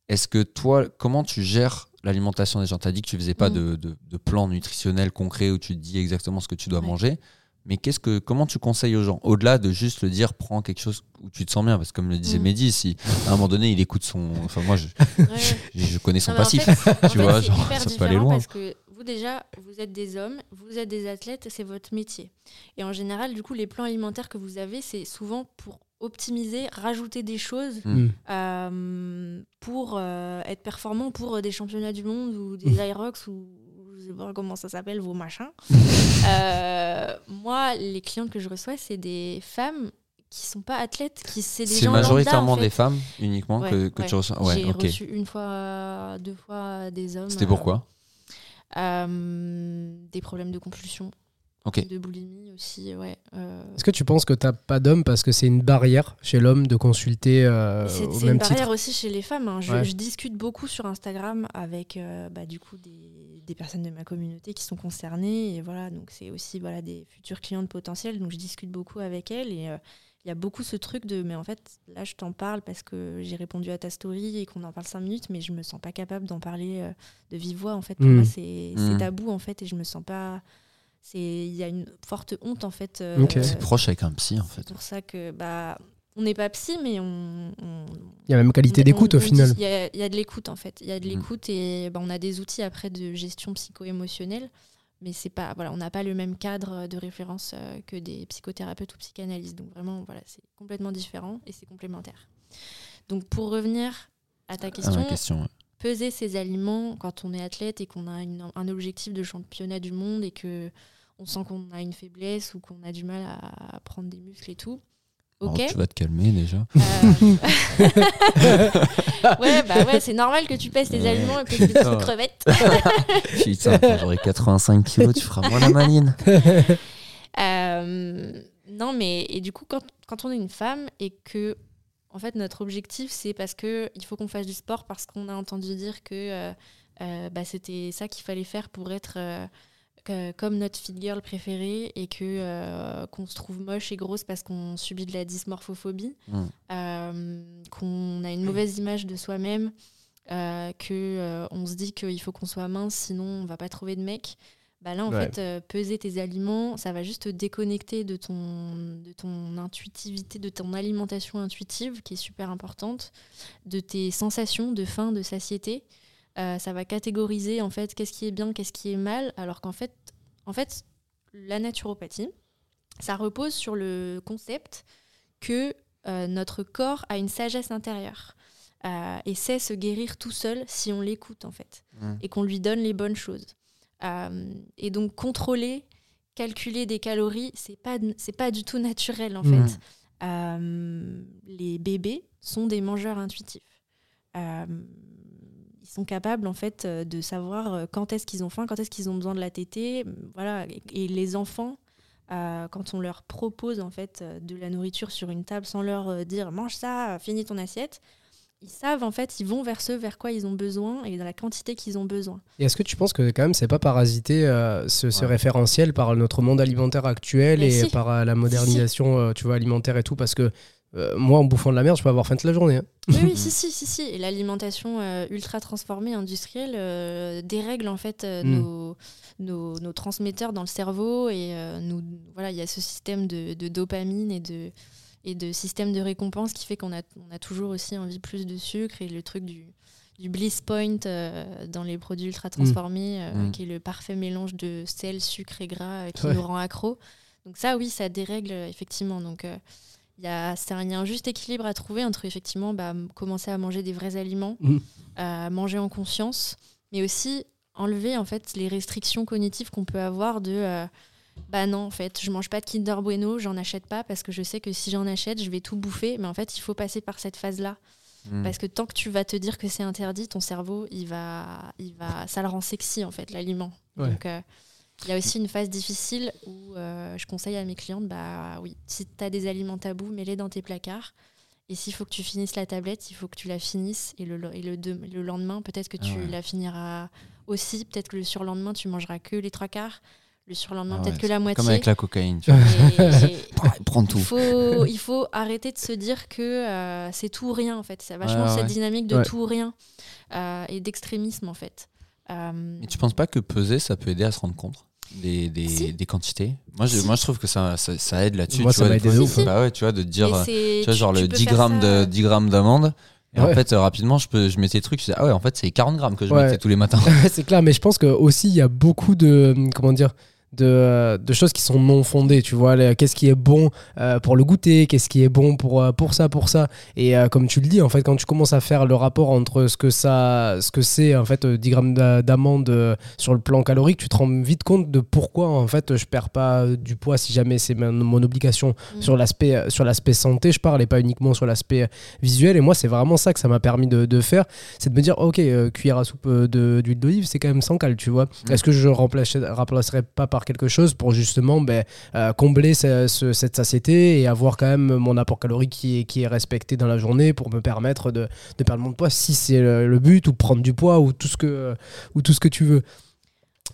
est-ce que toi, comment tu gères l'alimentation des gens? Tu as dit que tu faisais pas Mm. de, de, de plan nutritionnel concret où tu te dis exactement ce que tu dois Ouais. manger. Mais qu'est-ce que, comment tu conseilles aux gens Au-delà de juste le dire, prends quelque chose où tu te sens bien? Parce que comme le disait Mm. Mehdi, si à un moment donné, il écoute son. Enfin, moi, je, (laughs) Ouais. je, je connais son Non, mais en passif. fait- tu vois, genre, ça peut aller loin. Parce que vous, déjà, vous êtes des hommes, vous êtes des athlètes, c'est votre métier. Et en général, du coup, les plans alimentaires que vous avez, c'est souvent pour optimiser, rajouter des choses Mm. Mm. euh, pour euh, être performant pour euh, des championnats du monde ou des Irox ou je sais pas comment ça s'appelle, vos machins. (laughs) Euh, moi, les clientes que je reçois, c'est des femmes qui sont pas athlètes, qui c'est des C'est gens lambda, majoritairement en fait. des femmes uniquement que, Ouais, que ouais. tu reçois. Ouais, J'ai ok. reçu une fois, deux fois des hommes. C'était euh, pourquoi euh, Des problèmes de compulsion, De boulimie aussi, ouais. euh, Est-ce que tu penses que t'as pas d'homme parce que c'est une barrière chez l'homme de consulter euh, C'est une même barrière titre aussi chez les femmes. hein. Je, Ouais. je discute beaucoup sur Instagram avec euh, bah, du coup des, des personnes de ma communauté qui sont concernées. Et voilà, donc c'est aussi voilà, des futures clientes potentielles. Donc je discute beaucoup avec elles. Et euh, il y a beaucoup ce truc de mais en fait, là je t'en parle parce que j'ai répondu à ta story et qu'on en parle cinq minutes, mais je me sens pas capable d'en parler euh, de vive voix. En fait, pour Mm. moi, c'est c'est Mm. tabou en fait et je me sens pas. C'est Il y a une forte honte en fait. euh, Ok. C'est proche avec un psy en fait. c'est pour ça que bah on n'est pas psy, mais on, Il y a la même qualité d'écoute au final. Il y a, il y a de l'écoute en fait. Il y a de Mm. l'écoute et bah, on a des outils après de gestion psycho-émotionnelle, mais c'est pas voilà, on n'a pas le même cadre de référence euh, que des psychothérapeutes ou psychanalystes. Donc vraiment voilà, c'est complètement différent et c'est complémentaire. Donc pour revenir à ta Ah, question, ma question. ouais. Peser ses aliments quand on est athlète et qu'on a une- un objectif de championnat du monde et que on sent qu'on a une faiblesse ou qu'on a du mal à, à prendre des muscles et tout, Alors, ok. tu vas te calmer déjà. Euh, (laughs) ouais, bah ouais, c'est normal que tu pèses tes aliments et que tu des putain. crevettes. Putain, quand j'aurai 85 kilos, tu feras moins la maline. (laughs) Euh, non, mais et du coup, quand, quand on est une femme et que, en fait, notre objectif, c'est parce que il faut qu'on fasse du sport parce qu'on a entendu dire que euh, euh, bah, c'était ça qu'il fallait faire pour être euh, comme notre fit girl préférée et que euh, qu'on se trouve moche et grosse parce qu'on subit de la dysmorphophobie, Mm. qu'on a une mauvaise image de soi-même, euh, que on se dit qu'il faut qu'on soit mince, sinon on va pas trouver de mec. Bah là, en Ouais. fait, euh, peser tes aliments, ça va juste te déconnecter de ton, de ton intuitivité, de ton alimentation intuitive, qui est super importante, de tes sensations de faim, de satiété. Euh, ça va catégoriser, en fait, qu'est-ce qui est bien, qu'est-ce qui est mal, alors qu'en fait, en fait, la naturopathie, ça repose sur le concept que euh, notre corps a une sagesse intérieure et sait se guérir tout seul si on l'écoute, en fait Mm. et qu'on lui donne les bonnes choses. Euh, et donc contrôler, calculer des calories, c'est pas c'est pas du tout naturel en fait. Euh, les bébés sont des mangeurs intuitifs. Euh, ils sont capables en fait de savoir quand est-ce qu'ils ont faim, quand est-ce qu'ils ont besoin de la tétée, voilà. Et, les enfants, euh, quand on leur propose en fait de la nourriture sur une table sans leur dire mange ça, finis ton assiette, ils savent en fait, ils vont vers ce vers quoi ils ont besoin et dans la quantité qu'ils ont besoin. Et est-ce que tu penses que quand même c'est pas parasité euh, ce, ce Ouais. référentiel par notre monde alimentaire actuel Mais et si. par euh, la modernisation euh, tu vois alimentaire et tout? Parce que euh, moi en bouffant de la merde je peux avoir faim toute la journée. hein. Oui, oui, (laughs) si, si, si, si. Et l'alimentation euh, ultra transformée, industrielle, euh, dérègle en fait euh, Mm. nos, nos, nos transmetteurs dans le cerveau. Et euh, nous, voilà, il y a ce système de, de dopamine et de, et de système de récompense qui fait qu'on a, on a toujours aussi envie plus de sucre. Et le truc du, du bliss point euh, dans les produits ultra transformés, euh, Mm. qui est le parfait mélange de sel, sucre et gras euh, qui Ouais. nous rend accro. Donc ça, oui, ça dérègle effectivement. Donc il y y a un juste équilibre à trouver entre effectivement bah, commencer à manger des vrais aliments, Mm. à manger en conscience, mais aussi enlever en fait les restrictions cognitives qu'on peut avoir de bah non en fait je mange pas de Kinder Bueno, j'en achète pas parce que je sais que si j'en achète je vais tout bouffer, mais en fait il faut passer par cette phase là Mm. parce que tant que tu vas te dire que c'est interdit, ton cerveau il va, il va, ça le rend sexy en fait l'aliment. Ouais. Donc euh, il y a aussi une phase difficile où euh, je conseille à mes clientes, bah oui, si tu as des aliments tabous, mets-les dans tes placards. Et s'il faut que tu finisses la tablette, il faut que tu la finisses. Et le, et le, le lendemain, peut-être que Ah tu ouais. la finiras aussi. Peut-être que le surlendemain, tu mangeras que les trois quarts. Le surlendemain, Ah peut-être que la moitié. Comme avec la cocaïne. Tu vois. (laughs) Et- (laughs) Prends tout. il faut, il faut arrêter de se dire que euh, c'est tout ou rien en fait. C'est vachement Ouais, ouais. cette dynamique de Ouais. tout ou rien euh, et d'extrémisme en fait. Euh, Mais tu penses pas que peser, ça peut aider à se rendre compte des, des, Si. des quantités? Moi je, Si. moi, je trouve que ça, ça, ça aide là-dessus. Moi, tu ça vois, de ouf. Bah ouais, tu vois, de te dire, tu vois, genre tu le peux 10 faire grammes, ça, de, 10 grammes d'amandes. Et en fait, euh, rapidement, je, peux, je mettais des trucs, je disais, ah ouais, en fait, c'est 40 grammes que je Ouais. mettais tous les matins. (laughs) c'est clair, mais je pense que aussi il y a beaucoup de comment dire de, euh, de choses qui sont non fondées, tu vois, qu'est-ce qui est bon euh, pour le goûter, qu'est-ce qui est bon pour, euh, pour ça, pour ça. Et euh, comme tu le dis, en fait, quand tu commences à faire le rapport entre ce que ça, ce que c'est, en fait, euh, 10 grammes d'a- d'amandes euh, sur le plan calorique, tu te rends vite compte de pourquoi, en fait, je perds pas du poids si jamais c'est mon, obligation Mm. sur l'aspect sur l'aspect santé, je parle, et pas uniquement sur l'aspect visuel. Et moi, c'est vraiment ça que ça m'a permis de, de faire, c'est de me dire, ok, euh, cuillère à soupe d'huile d'olive, c'est quand même sans cal, tu vois. Mm. Est-ce que je remplacerai pas par quelque chose pour justement ben, euh, combler ce- ce- cette satiété et avoir quand même mon apport calorique qui est, respecté dans la journée pour me permettre de, perdre mon poids si c'est le, but ou prendre du poids ou tout ce que tu veux.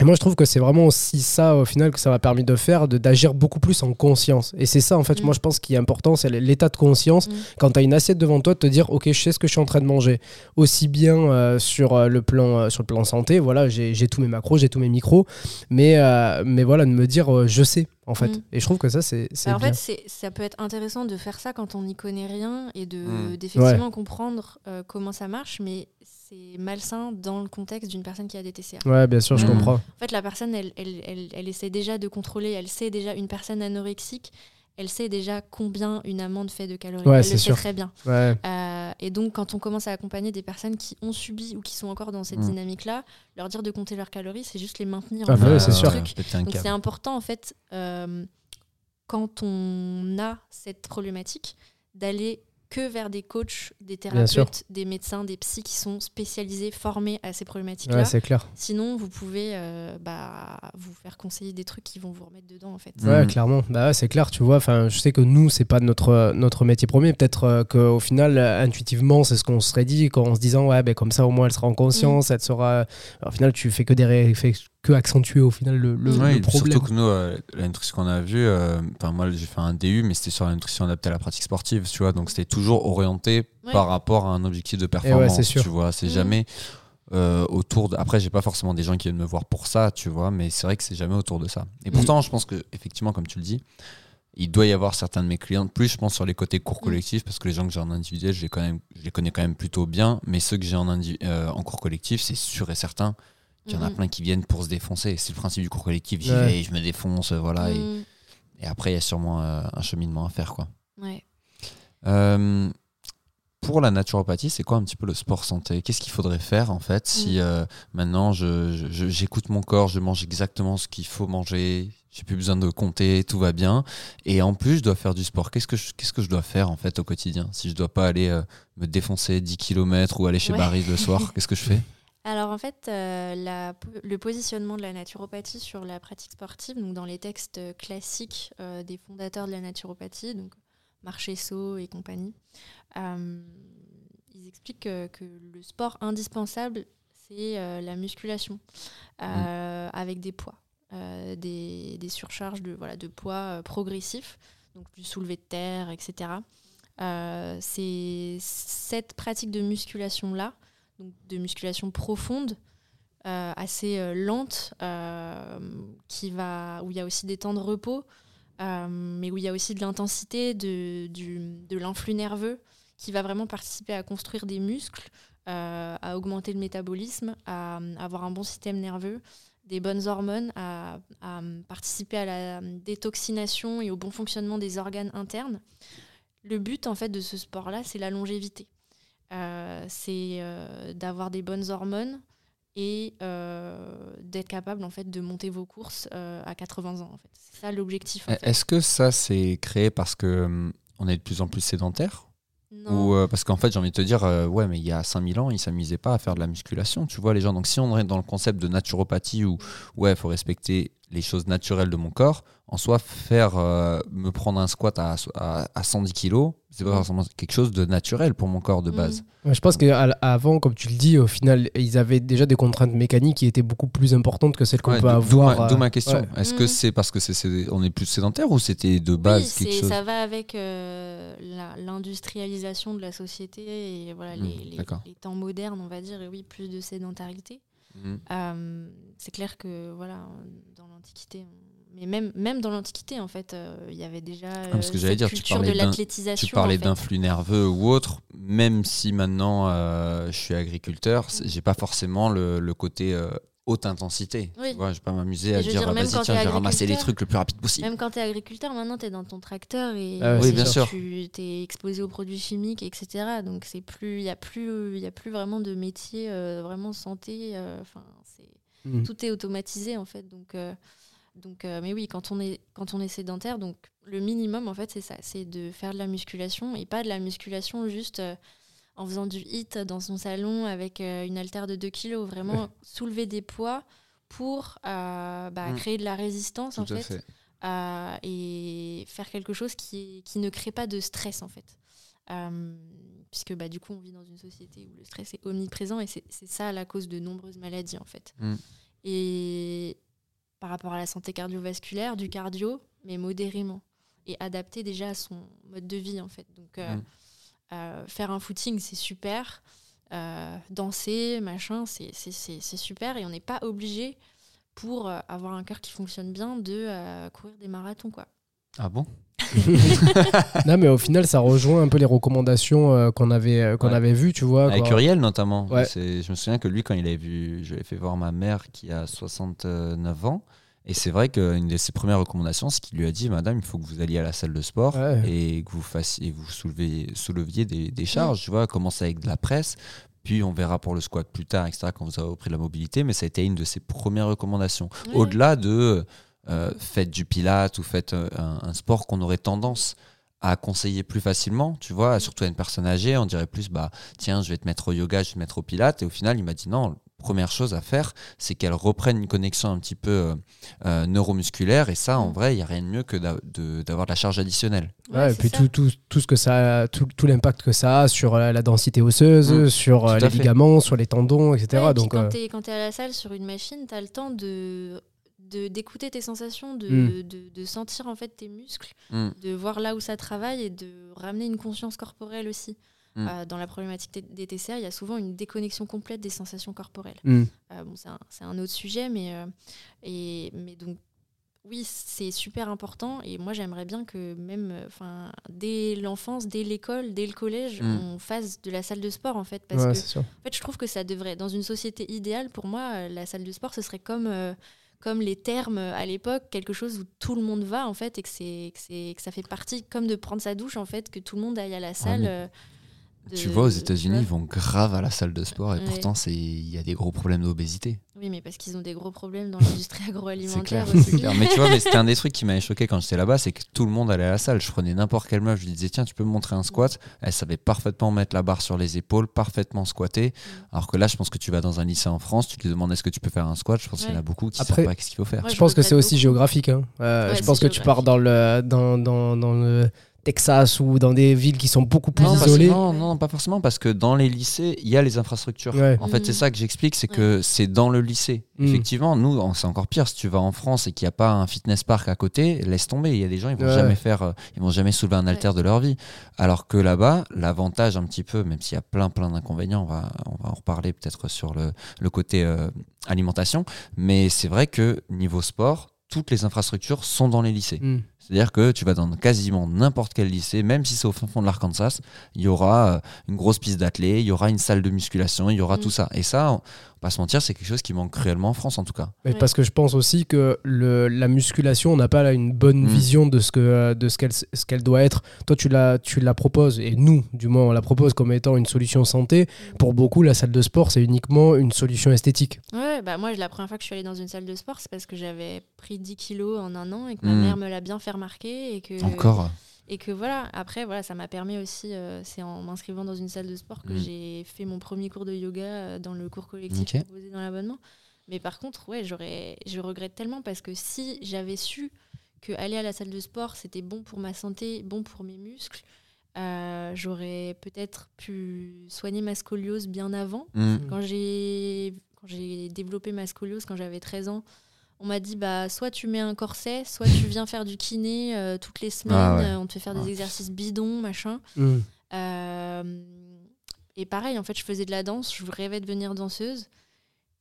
Et moi, je trouve que c'est vraiment aussi ça, au final, que ça m'a permis de faire, de- d'agir beaucoup plus en conscience. Et c'est ça, en fait, Mm. moi, je pense qui est important, c'est l'état de conscience. Mm. Quand tu as une assiette devant toi, de te dire, OK, je sais ce que je suis en train de manger. Aussi bien euh, sur, euh, le plan, euh, sur le plan santé, voilà, j'ai tous mes macros, j'ai tous mes micros. Mais, euh, mais voilà, de me dire, euh, je sais, en fait. Mm. Et je trouve que ça, c'est en bien. fait, ça peut être intéressant de faire ça quand on n'y connaît rien et de Mm. d'effectivement comprendre euh, comment ça marche, mais c'est malsain dans le contexte d'une personne qui a des TCA. ouais, bien sûr, je Mm. comprends. En fait, la personne, elle, elle, elle, elle essaie déjà de contrôler, elle sait déjà, une personne anorexique, elle sait déjà combien une amande fait de calories. Ouais, elle c'est le sait sûr. très bien. Ouais. Euh, et donc, quand on commence à accompagner des personnes qui ont subi ou qui sont encore dans cette Mm. dynamique-là, leur dire de compter leurs calories, c'est juste les maintenir Ah en bah ouais, c'est sûr. truc. Donc, c'est important, en fait, euh, quand on a cette problématique, d'aller que vers des coachs, des thérapeutes, des médecins, des psys qui sont spécialisés, formés à ces problématiques-là. Ouais, c'est clair. Sinon, vous pouvez euh, bah, vous faire conseiller des trucs qui vont vous remettre dedans, en fait. Ouais, Mhm. clairement. Bah c'est clair, tu vois. Enfin, je sais que nous, c'est pas notre notre métier premier. Peut-être euh, qu'au final, euh, intuitivement, c'est ce qu'on serait dit quand en se disant ouais, ben comme ça, au moins, elle sera en conscience, elle sera. Au final, tu fais que des ré- fais que accentuer au final le, le- Ouais, le problème. surtout que nous, euh, la nutrition qu'on a vue, euh, enfin moi j'ai fait un DU, mais c'était sur la nutrition adaptée à la pratique sportive, tu vois, donc c'était toujours orienté Ouais. par rapport à un objectif de performance, c'est sûr. tu vois, c'est Mhm. jamais euh, autour de... Après, j'ai pas forcément des gens qui viennent me voir pour ça, tu vois, mais c'est vrai que c'est jamais autour de ça. Et pourtant, je pense que effectivement, comme tu le dis, il doit y avoir certains de mes clients, plus je pense sur les côtés cours Mhm. collectifs, parce que les gens que j'ai en individuel, je les, quand même, je les connais quand même plutôt bien, mais ceux que j'ai en, euh, en cours collectif, c'est sûr et certain qu'il y en a Mhm. plein qui viennent pour se défoncer. C'est le principe du cours collectif, j'y Ouais. vais, je me défonce, voilà. Et, Mm. et après, il y a sûrement euh, un cheminement à faire. Quoi. Ouais. Euh, pour la naturopathie, c'est quoi un petit peu le sport santé? Qu'est-ce qu'il faudrait faire en fait si Mm. euh, maintenant je- je- je- j'écoute mon corps, je mange exactement ce qu'il faut manger, j'ai plus besoin de compter, tout va bien, et en plus je dois faire du sport. Qu'est-ce que je, qu'est-ce que je dois faire en fait au quotidien? Si je dois pas aller euh, me défoncer 10 km ou aller chez Ouais. Barry le soir, (laughs) qu'est-ce que je fais? Alors en fait, euh, la le positionnement de la naturopathie sur la pratique sportive, donc dans les textes classiques euh, des fondateurs de la naturopathie, donc Marchesso et compagnie, euh, ils expliquent que le sport indispensable, c'est la musculation euh, avec des poids, des, des surcharges de, voilà, de poids progressifs, donc du soulevé de terre, etc. C'est cette pratique de musculation-là de musculation profonde, euh, assez euh, lente, euh, qui va, où il y a aussi des temps de repos, mais où il y a aussi de l'intensité, de, de l'influx nerveux, qui va vraiment participer à construire des muscles, à augmenter le métabolisme, à, avoir un bon système nerveux, des bonnes hormones, à, à participer à la détoxination et au bon fonctionnement des organes internes. Le but en fait de ce sport-là, c'est la longévité. Euh, c'est euh, d'avoir des bonnes hormones et euh, d'être capable en fait de monter vos courses euh, à 80 ans en fait. C'est ça l'objectif. fait. Est-ce que ça c'est créé parce que hum, on est de plus en plus sédentaire? Ou euh, parce qu'en fait, j'ai envie de te dire, ouais, mais il y a 5000 ans, ils s'amusaient pas à faire de la musculation, tu vois, les gens. Donc, si on est dans le concept de naturopathie où, ouais, il faut respecter les choses naturelles de mon corps, en soi, faire euh, me prendre un squat à, à, à 110 kilos, c'est pas Mm. forcément quelque chose de naturel pour mon corps de Mm. base. Ouais, je pense qu'avant, comme tu le dis, au final, ils avaient déjà des contraintes mécaniques qui étaient beaucoup plus importantes que celles qu'on Ouais, peut d'où avoir. ma, d'où euh, ma question. ouais. Est-ce que Mm. c'est parce que c'est, on est plus sédentaire ou c'était de base oui, quelque chose ça va avec euh, l'industrialisation de la société et voilà, les, les temps modernes, on va dire, et oui, plus de sédentarité. Mhm. Euh, c'est clair que voilà, dans l'Antiquité, on- mais même, même dans l'Antiquité, en fait, euh, il y avait déjà Ah, parce que euh, cette dire, tu culture parlais de d'un- l'athlétisation. Tu parlais fait. d'influx nerveux ou autre, même si maintenant je suis agriculteur, j'ai pas forcément le, le côté haute intensité. Oui. Tu vois, je vais pas m'amuser à dire, dire, même vas-y, tiens, je vais ramasser les trucs le plus rapide possible. Même quand tu es agriculteur, maintenant tu es dans ton tracteur et Ah ouais, Oui, c'est bien ça. sûr. tu es exposé aux produits chimiques, etc. Donc c'est plus, il y a plus, il y a plus vraiment de métier euh, vraiment santé. euh, Enfin, c'est Mhm. tout est automatisé en fait. Donc, euh, donc, euh, mais oui, quand on est quand on est sédentaire, donc le minimum en fait c'est ça, c'est de faire de la musculation et pas de la musculation juste euh, en faisant du hit dans son salon avec euh, une haltère de 2 kilos. Vraiment soulever des poids pour euh, bah, Mm. créer de la résistance Tout en fait, fait. euh, et faire quelque chose qui, qui ne crée pas de stress en fait. Euh, puisque bah, du coup on vit dans une société où le stress est omniprésent et c'est ça la cause de nombreuses maladies en fait. Mm. Et par rapport à la santé cardiovasculaire, du cardio, mais modérément et adapté déjà à son mode de vie en fait. Donc euh, Mm. Euh, faire un footing c'est super, Euh, danser machin c'est c'est- c'est- c'est super et on n'est pas obligé pour euh, avoir un cœur qui fonctionne bien de euh, courir des marathons quoi. Ah bon? (laughs) Non, mais au final, ça rejoint un peu les recommandations euh, qu'on avait, euh, qu'on Ouais. avait vues, tu vois. Avec Uriel notamment. Ouais. Je me souviens que lui, quand il avait vu, je l'avais fait voir ma mère qui a 69 ans. Et c'est vrai qu'une de ses premières recommandations, c'est qu'il lui a dit Madame, il faut que vous alliez à la salle de sport Ouais. et que vous fassiez, vous soulevez, souleviez des, des charges. Tu vois, commencer avec de la presse. Puis on verra pour le squat plus tard, etc., quand vous aurez repris la mobilité. Mais ça a été une de ses premières recommandations. Ouais. Au-delà de euh, faites du pilate ou faites euh, un, un sport qu'on aurait tendance à conseiller plus facilement, tu vois, surtout à une personne âgée, on dirait plus, bah, tiens, je vais te mettre au yoga, je vais te mettre au pilate, et au final, il m'a dit non, première chose à faire, c'est qu'elle reprenne une connexion un petit peu euh, euh, neuromusculaire, et ça, en Mm. vrai, il n'y a rien de mieux que d'avoir de la charge additionnelle. Ouais, et puis tout, tout, tout ce que ça, tout, tout l'impact que ça a sur euh, la densité osseuse, Mm. sur euh, les fait. ligaments, sur les tendons, etc. Ouais, et puis Donc, quand euh, t'es quand t'es à la salle sur une machine, t'as le temps de- d'écouter tes sensations, de, Mm. de, de sentir en fait tes muscles, Mm. de voir là où ça travaille et de ramener une conscience corporelle aussi. Mm. Euh, dans la problématique des- TCA, il y a souvent une déconnexion complète des sensations corporelles. Euh, bon, c'est un, c'est un autre sujet, mais, euh, et, mais donc, oui, c'est super important. Et moi, j'aimerais bien que même dès l'enfance, dès l'école, dès le collège, on fasse de la salle de sport, en fait. Parce Ouais, que, en fait, je trouve que ça devrait, dans une société idéale, pour moi, la salle de sport, ce serait comme, euh, comme les termes euh, à l'époque, quelque chose où tout le monde va, en fait, et que, c'est, que, ça fait partie, comme de prendre sa douche, en fait, que tout le monde aille à la salle. mais euh, Tu vois, aux États-Unis, ils vont grave à la salle de sport, et Ouais. pourtant, c'est- il y a des gros problèmes d'obésité. Oui, mais parce qu'ils ont des gros problèmes dans l'industrie (laughs) agroalimentaire c'est clair. Mais tu vois, mais c'était un des trucs qui m'avait choqué quand j'étais là-bas, c'est que tout le monde allait à la salle. Je prenais n'importe quelle meuf, je lui disais tiens, tu peux me montrer un squat? Elle savait parfaitement mettre la barre sur les épaules, parfaitement squatter. Alors que là, je pense que tu vas dans un lycée en France, tu te demandes est-ce que tu peux faire un squat? Je pense qu'il y en a beaucoup qui Après- savent pas ce qu'il faut faire. Ouais, je je pense que c'est aussi beaucoup. géographique. hein. Euh, Ouais, je pense que tu pars dans le, dans, dans, dans le Texas ou dans des villes qui sont beaucoup plus Non, Non, parce- isolées. non, non, pas forcément, parce que dans les lycées, il y a les infrastructures. Ouais. En fait, c'est Mhm. ça que j'explique, c'est que c'est dans le lycée. Mhm. Effectivement, nous, c'est encore pire. Si tu vas en France et qu'il n'y a pas un fitness park à côté, laisse tomber. Il y a des gens, ils vont Ouais. jamais faire, euh, ils vont jamais soulever un haltère de leur vie. Alors que là-bas, l'avantage un petit peu, même s'il y a plein, plein d'inconvénients, on va, on va en reparler peut-être sur le, le côté euh, alimentation. Mais c'est vrai que niveau sport, toutes les infrastructures sont dans les lycées. Mm. C'est-à-dire que tu vas dans quasiment n'importe quel lycée, même si c'est au fin fond de l'Arkansas, il y aura euh, une grosse piste d'athlée, il y aura une salle de musculation, il y aura Mm. tout ça. Et ça, on va pas se mentir, c'est quelque chose qui manque cruellement en France en tout cas. Mais parce que je pense aussi que le, la musculation, on n'a pas là une bonne Mm. vision de ce que de ce qu'elle ce qu'elle doit être. Toi, tu la tu la proposes et nous, du moins, on la propose comme étant une solution santé. Pour beaucoup, la salle de sport, c'est uniquement une solution esthétique. Ouais, bah moi, la première fois que je suis allée dans une salle de sport, c'est parce que j'avais pris 10 kilos en un an et que ma Mm. mère me l'a bien fait remarquer. Et que, Encore. Et que voilà, après, voilà, ça m'a permis aussi, euh, c'est en m'inscrivant dans une salle de sport que Mm. j'ai fait mon premier cours de yoga euh, dans le cours collectif Ok. proposé dans l'abonnement. Mais par contre, ouais, j'aurais, je regrette tellement parce que si j'avais su que aller à la salle de sport, c'était bon pour ma santé, bon pour mes muscles, euh, j'aurais peut-être pu soigner ma scoliose bien avant. Mm. Quand j'ai quand j'ai développé ma scoliose quand j'avais 13 ans, on m'a dit bah soit tu mets un corset, soit tu viens faire du kiné euh, toutes les semaines, Ah ouais. euh, on te fait faire Ah. des exercices bidons, machin. Mm. Euh, et pareil, en fait, je faisais de la danse, je rêvais de devenir danseuse.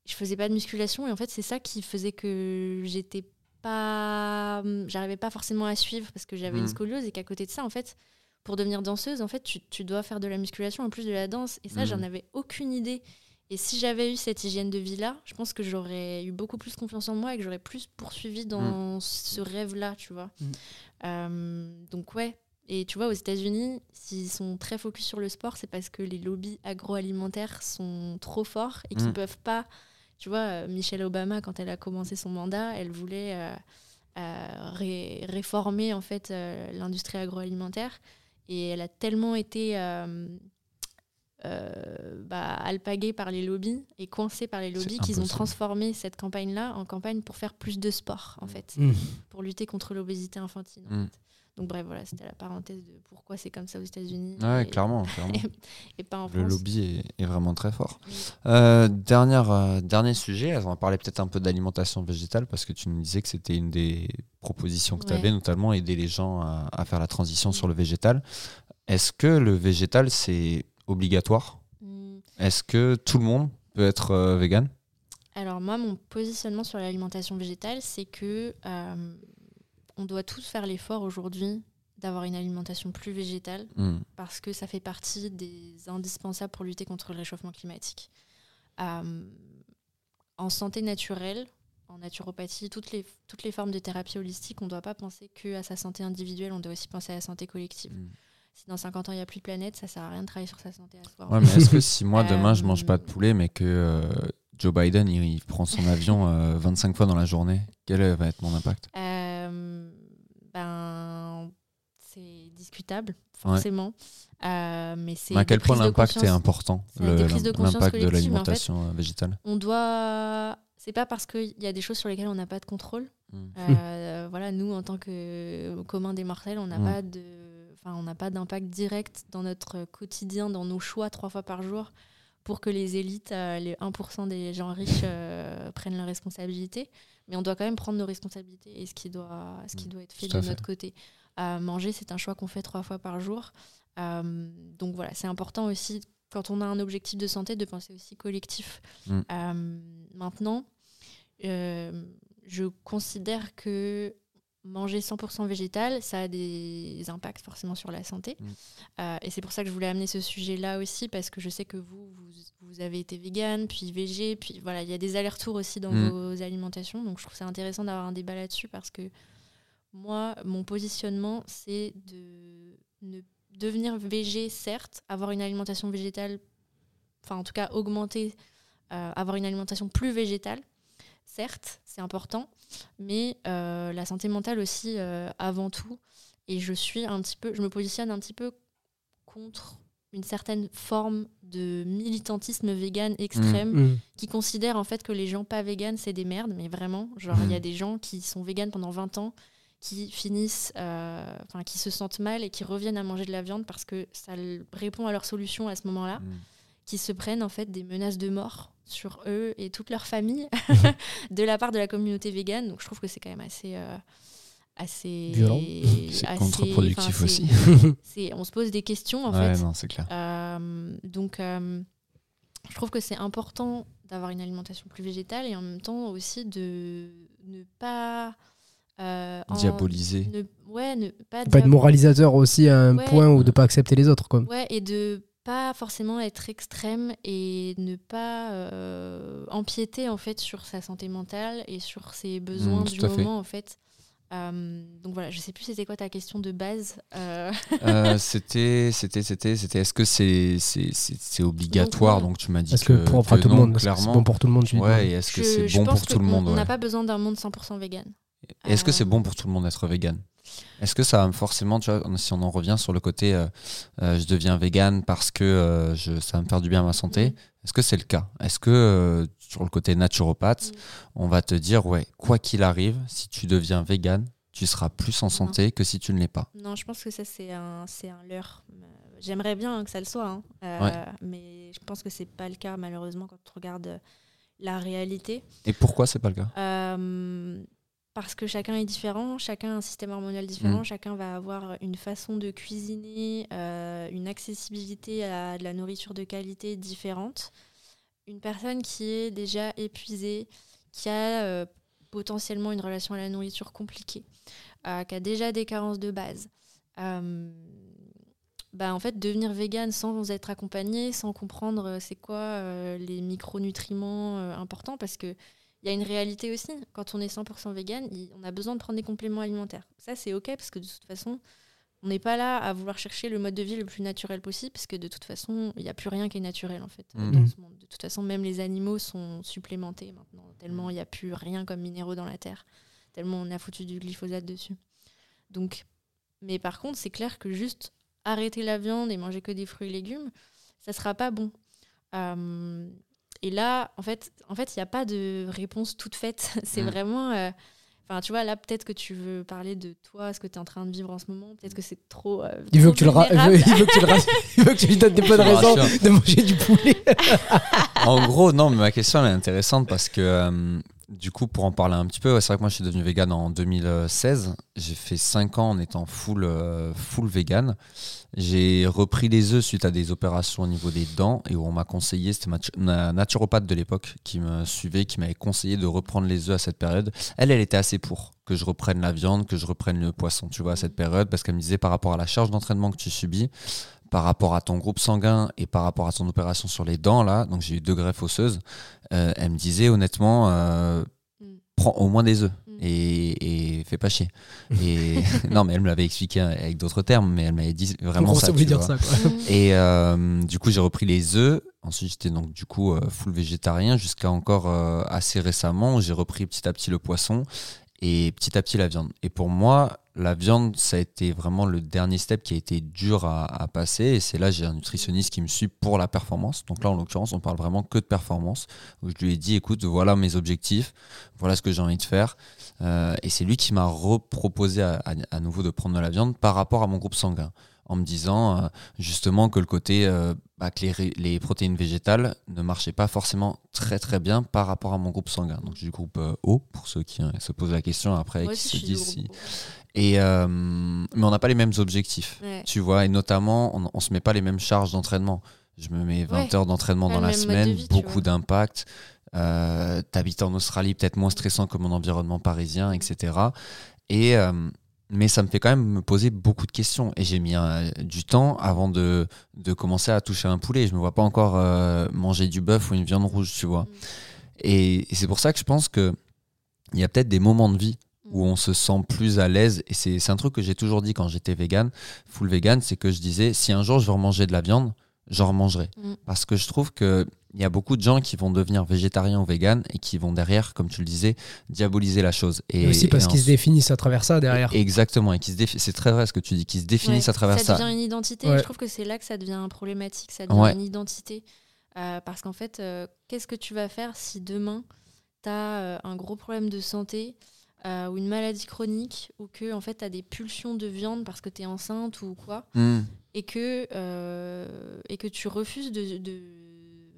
Je faisais pas de musculation et en fait, c'est ça qui faisait que j'étais pas j'arrivais pas forcément à suivre parce que j'avais Mm. une scoliose et qu'à côté de ça en fait pour devenir danseuse en fait tu, tu dois faire de la musculation en plus de la danse et ça Mm. j'en avais aucune idée et si j'avais eu cette hygiène de vie là je pense que j'aurais eu beaucoup plus confiance en moi et que j'aurais plus poursuivi dans ce rêve là tu vois Mm. Euh, donc ouais et tu vois aux États-Unis s'ils sont très focus sur le sport c'est parce que les lobbies agroalimentaires sont trop forts et qu'ils Mm. peuvent pas tu vois euh, Michelle Obama quand elle a commencé son mandat elle voulait euh, euh, ré- réformer en fait l'industrie agroalimentaire et elle a tellement été bah, alpaguée par les lobbies et coincée par les lobbies qu'ils ont transformé cette campagne-là en campagne pour faire plus de sport en fait, Mm. pour lutter contre l'obésité infantile. en Mm. fait. Donc bref, voilà, c'était la parenthèse de pourquoi c'est comme ça aux États-Unis Ouais, et, clairement. clairement. (laughs) et pas en Le France. lobby est, est vraiment très fort. Oui. Euh, dernière, euh, dernier sujet, on va parler peut-être un peu d'alimentation végétale parce que tu nous disais que c'était une des propositions que tu Ouais. avais, notamment aider les gens à, à faire la transition sur le végétal. Est-ce que le végétal, c'est obligatoire Mm. Est-ce que tout le monde peut être euh, vegan? Alors moi, mon positionnement sur l'alimentation végétale, c'est que euh, on doit tous faire l'effort aujourd'hui d'avoir une alimentation plus végétale Mm. parce que ça fait partie des indispensables pour lutter contre le réchauffement climatique. Euh, en santé naturelle, en naturopathie, toutes les, toutes les formes de thérapie holistique, on ne doit pas penser que à sa santé individuelle, on doit aussi penser à la santé collective. Mm. Si dans 50 ans, il n'y a plus de planète, ça sert à rien de travailler sur sa santé à soi. Ouais, mais est-ce que si moi (laughs) demain je mange Euh, pas de poulet, mais que euh, Joe Biden, il, il prend son avion euh, 25 fois dans la journée. Quel euh, va être mon impact? Ben, c'est discutable, forcément. Euh, mais c'est À quel point l'impact est important, l'impact de en fait, l'alimentation végétale? On doit. C'est pas parce qu'il y a des choses sur lesquelles on n'a pas de contrôle. Mm. Euh, voilà, nous, en tant que commun des mortels, on n'a Mm. pas de. Enfin, on n'a pas d'impact direct dans notre quotidien, dans nos choix trois fois par jour, pour que les élites, euh, les 1% des gens riches euh, prennent leurs responsabilités. Mais on doit quand même prendre nos responsabilités et ce qui doit, ce qui Mm. doit être fait de fait. notre côté. Euh, manger, c'est un choix qu'on fait trois fois par jour. Euh, donc voilà, c'est important aussi, quand on a un objectif de santé, de penser aussi collectif. Mm. Euh, maintenant, euh, je considère que manger 100% végétal, ça a des impacts forcément sur la santé. Mm. Euh, et c'est pour ça que je voulais amener ce sujet-là aussi, parce que je sais que vous, vous, vous avez été vegan, puis végé, puis voilà, il y a des allers-retours aussi dans Mm. vos alimentations. Donc je trouve ça intéressant d'avoir un débat là-dessus, parce que moi, mon positionnement, c'est de ne devenir végé, certes, avoir une alimentation végétale, enfin en tout cas augmenter, euh, avoir une alimentation plus végétale, certes, c'est important, mais euh, la santé mentale aussi euh, avant tout. Et je suis un petit peu, je me positionne un petit peu contre une certaine forme de militantisme vegan extrême Mm. qui considère en fait que les gens pas véganes c'est des merdes, mais vraiment, genre il y a des gens qui sont véganes pendant 20 ans qui finissent, euh, enfin qui se sentent mal et qui reviennent à manger de la viande parce que ça répond à leur solution à ce moment-là, qui se prennent en fait des menaces de mort sur eux et toute leur famille (laughs) de la part de la communauté végane. Donc je trouve que c'est quand même assez euh, assez Violent. (laughs) C'est assez- contre-productif aussi. (laughs) on se pose des questions en ouais, fait. non, c'est clair. Euh, donc, euh, je trouve que c'est important d'avoir une alimentation plus végétale et en même temps aussi de ne pas. euh, en- Diaboliser. ne- ouais, ne pas, Pas moralisateur aussi à un Ouais. point où de pas accepter les autres. Quoi. Ouais, et de pas forcément être extrême et ne pas euh, empiéter en fait sur sa santé mentale et sur ses besoins Mm, du fait. moment en fait. Euh, donc voilà, je sais plus c'était quoi ta question de base. Euh, Euh, c'était, c'était, c'était, c'était. Est-ce que c'est, c'est, c'est, c'est obligatoire? Donc tu m'as dit Parce que, pour que tout le non, monde, que c'est clairement. bon pour tout le monde. tu. Ouais, et est-ce que je- c'est je bon pour tout le monde On ouais. n'a pas besoin d'un monde 100% vegan. Est-ce que c'est bon pour tout le monde d'être vegan? Est-ce que ça va forcément, tu vois, si on en revient sur le côté euh, euh, je deviens vegan parce que euh, je, ça va me faire du bien à ma santé, est-ce que c'est le cas? Est-ce que sur le côté naturopathe, on va te dire, ouais, quoi qu'il arrive, si tu deviens vegan, tu seras plus en santé que si tu ne l'es pas? Non, je pense que ça, c'est un, un leurre. J'aimerais bien que ça le soit, hein. Ouais. mais je pense que c'est pas le cas, malheureusement, quand on regarde la réalité. Et pourquoi c'est pas le cas? Parce que chacun est différent, chacun a un système hormonal différent, Mm. chacun va avoir une façon de cuisiner, euh, une accessibilité à de la nourriture de qualité différente. Une personne qui est déjà épuisée, qui a euh, potentiellement une relation à la nourriture compliquée, euh, qui a déjà des carences de base. bah en fait, devenir vegan sans être accompagné, sans comprendre c'est quoi les micronutriments importants, parce que il y a une réalité aussi. Quand on est 100% vegan, on a besoin de prendre des compléments alimentaires. Ça, c'est OK, parce que de toute façon, on n'est pas là à vouloir chercher le mode de vie le plus naturel possible, parce que de toute façon, il n'y a plus rien qui est naturel, en fait, Mhm. dans ce monde. De toute façon, même les animaux sont supplémentés maintenant, tellement il n'y a plus rien comme minéraux dans la terre, tellement on a foutu du glyphosate dessus. Donc, mais par contre, c'est clair que juste arrêter la viande et manger que des fruits et légumes, ça sera pas bon. Euh, et là, en fait, en fait, il n'y a pas de réponse toute faite. (laughs) c'est Mm. vraiment. euh, Enfin, tu vois, là, peut-être que tu veux parler de toi, ce que tu es en train de vivre en ce moment. Peut-être que c'est trop. euh, Il veut, trop que tu le ra- il, veut, il veut que tu le il veut que tu lui donnes des bonnes raisons de manger du poulet. (laughs) (laughs) En gros, non, mais ma question elle est intéressante parce que euh, du coup, pour en parler un petit peu, c'est vrai que moi je suis devenu vegan en 2016. J'ai fait 5 ans en étant full, euh, full vegan. J'ai repris les œufs suite à des opérations au niveau des dents et où on m'a conseillé, c'était ma naturopathe de l'époque qui me suivait, qui m'avait conseillé de reprendre les œufs à cette période. Elle, elle était assez pour que je reprenne la viande, que je reprenne le poisson, tu vois, à cette période, parce qu'elle me disait par rapport à la charge d'entraînement que tu subis, par rapport à ton groupe sanguin et par rapport à ton opération sur les dents, là, donc j'ai eu deux greffes osseuses, euh, elle me disait honnêtement, euh, Mm. prends au moins des œufs. Mm. et, et fais pas chier. Et (laughs) non, mais elle me l'avait expliqué avec d'autres termes, mais elle m'avait dit En vraiment gros, ça. tu dire vois. ça. Quoi? Mm. Et euh, du coup, j'ai repris les œufs. Ensuite, j'étais donc du coup full végétarien jusqu'à encore euh, assez récemment où j'ai repris petit à petit le poisson et petit à petit la viande. Et pour moi, la viande, ça a été vraiment le dernier step qui a été dur à, passer. Et c'est là, j'ai un nutritionniste qui me suit pour la performance. Donc là, en l'occurrence, on parle vraiment que de performance. Je lui ai dit, écoute, voilà mes objectifs, voilà ce que j'ai envie de faire. Euh, et c'est lui qui m'a reproposé à nouveau de prendre de la viande par rapport à mon groupe sanguin. En me disant euh, justement que le côté euh, bah, que les, protéines végétales ne marchaient pas forcément très très bien par rapport à mon groupe sanguin. Donc du groupe euh, O, pour ceux qui euh, se posent la question après, Moi qui se je suis disent si... Et, euh, mais on n'a pas les mêmes objectifs, Ouais. tu vois, et notamment, on, on se met pas les mêmes charges d'entraînement. Je me mets 20 Ouais. heures d'entraînement dans la semaine, vie, beaucoup d'impact. Euh, T'habites en Australie, peut-être moins stressant que mon environnement parisien, etc. Et, mais ça me fait quand même me poser beaucoup de questions. Et j'ai mis du temps avant de, de commencer à toucher un poulet. Je me vois pas encore euh, manger du bœuf ou une viande rouge, tu vois. Mm. Et, et c'est pour ça que je pense que il y a peut-être des moments de vie où on se sent plus à l'aise. Et c'est c'est un truc que j'ai toujours dit quand j'étais vegan, full vegan, c'est que je disais, si un jour je veux remanger de la viande, j'en remangerai. Mm. Parce que je trouve que il y a beaucoup de gens qui vont devenir végétariens ou vegan et qui vont derrière, comme tu le disais, diaboliser la chose. Et, Et aussi parce qu'ils en- se définissent à travers ça derrière. Exactement, et qui se défi- c'est très vrai ce que tu dis, qui se définissent Ouais, à travers ça. devient une identité. Ouais. et Je trouve que c'est là que ça devient problématique. Ça devient Ouais. une identité. Euh, parce qu'en fait, euh, qu'est-ce que tu vas faire si demain, tu as un gros problème de santé euh, ou une maladie chronique ou que en fait, tu as des pulsions de viande parce que tu es enceinte ou quoi? Hmm. Et que, euh, et que tu refuses de, de,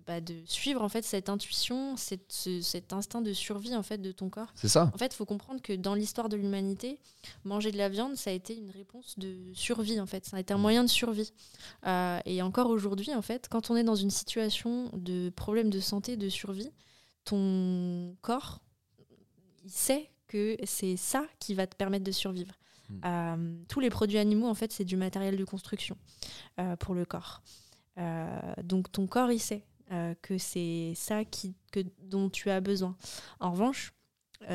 bah, de suivre en fait cette intuition, cette, ce- cet instinct de survie en fait de ton corps. C'est ça. En fait, il faut comprendre que dans l'histoire de l'humanité, manger de la viande, ça a été une réponse de survie, en fait. Ça a été un moyen de survie. Euh, et encore aujourd'hui, en fait, quand on est dans une situation de problème de santé, de survie, ton corps, il sait que c'est ça qui va te permettre de survivre. Mm. Euh, tous les produits animaux, en fait, c'est du matériel de construction euh, pour le corps. Euh, donc ton corps, il sait que c'est ça qui, que, dont tu as besoin. En revanche,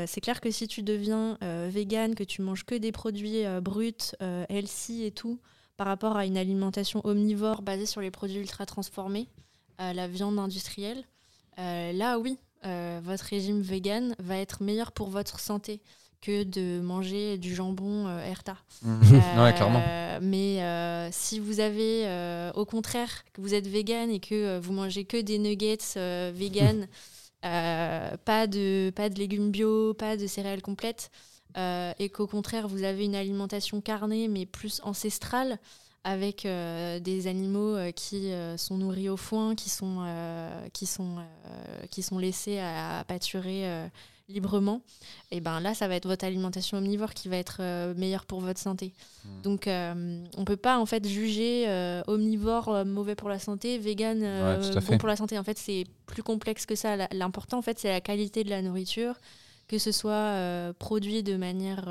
c'est clair que si tu deviens euh, vegan, que tu manges que des produits bruts, healthy et tout, par rapport à une alimentation omnivore basée sur les produits ultra transformés, la viande industrielle, là oui, votre régime vegan va être meilleur pour votre santé que de manger du jambon euh, Erta. (laughs) ouais, clairement. Euh, Mais euh, si vous avez, euh, au contraire, que vous êtes vegan et que vous mangez que des nuggets vegan, (laughs) pas, de, pas de légumes bio, pas de céréales complètes, et qu'au contraire, vous avez une alimentation carnée, mais plus ancestrale, avec des animaux qui sont nourris au foin, qui sont, qui sont, qui sont laissés à, à pâturer librement, et ben là, ça va être votre alimentation omnivore qui va être euh, meilleure pour votre santé. Hmm. Donc, euh, on peut pas en fait juger euh, omnivore euh, mauvais pour la santé, vegan Ouais, bon pour la santé. En fait, c'est plus complexe que ça. L'important, en fait, c'est la qualité de la nourriture, que ce soit produit de manière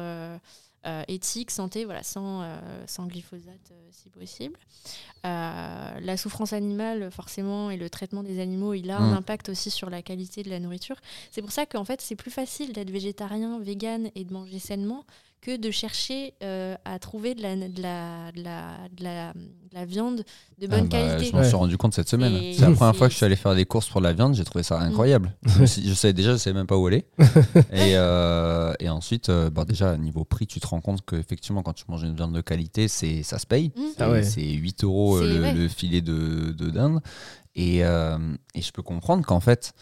éthique, santé, voilà, sans, euh, sans glyphosate euh, si possible. Euh, la souffrance animale, forcément, et le traitement des animaux, il a un Mm. impact aussi sur la qualité de la nourriture. C'est pour ça qu'en fait, c'est plus facile d'être végétarien, vegan et de manger sainement que de chercher euh, à trouver de la, de, la, de, la, de, la, de la viande de bonne Ah bah, qualité. Je m'en suis rendu compte cette semaine. Et C'est la première fois que je suis allé faire des courses pour la viande, j'ai trouvé ça incroyable. (laughs) je, je savais déjà, je savais même pas où aller. (laughs) et, euh, et ensuite, euh, bah, déjà, niveau prix, tu te rends compte qu'effectivement, quand tu manges une viande de qualité, c'est, ça se paye. Mm. Ah ouais. C'est 8 euros euh, C'est- le, ouais. le filet de, de dinde. Et, euh, et je peux comprendre qu'en fait,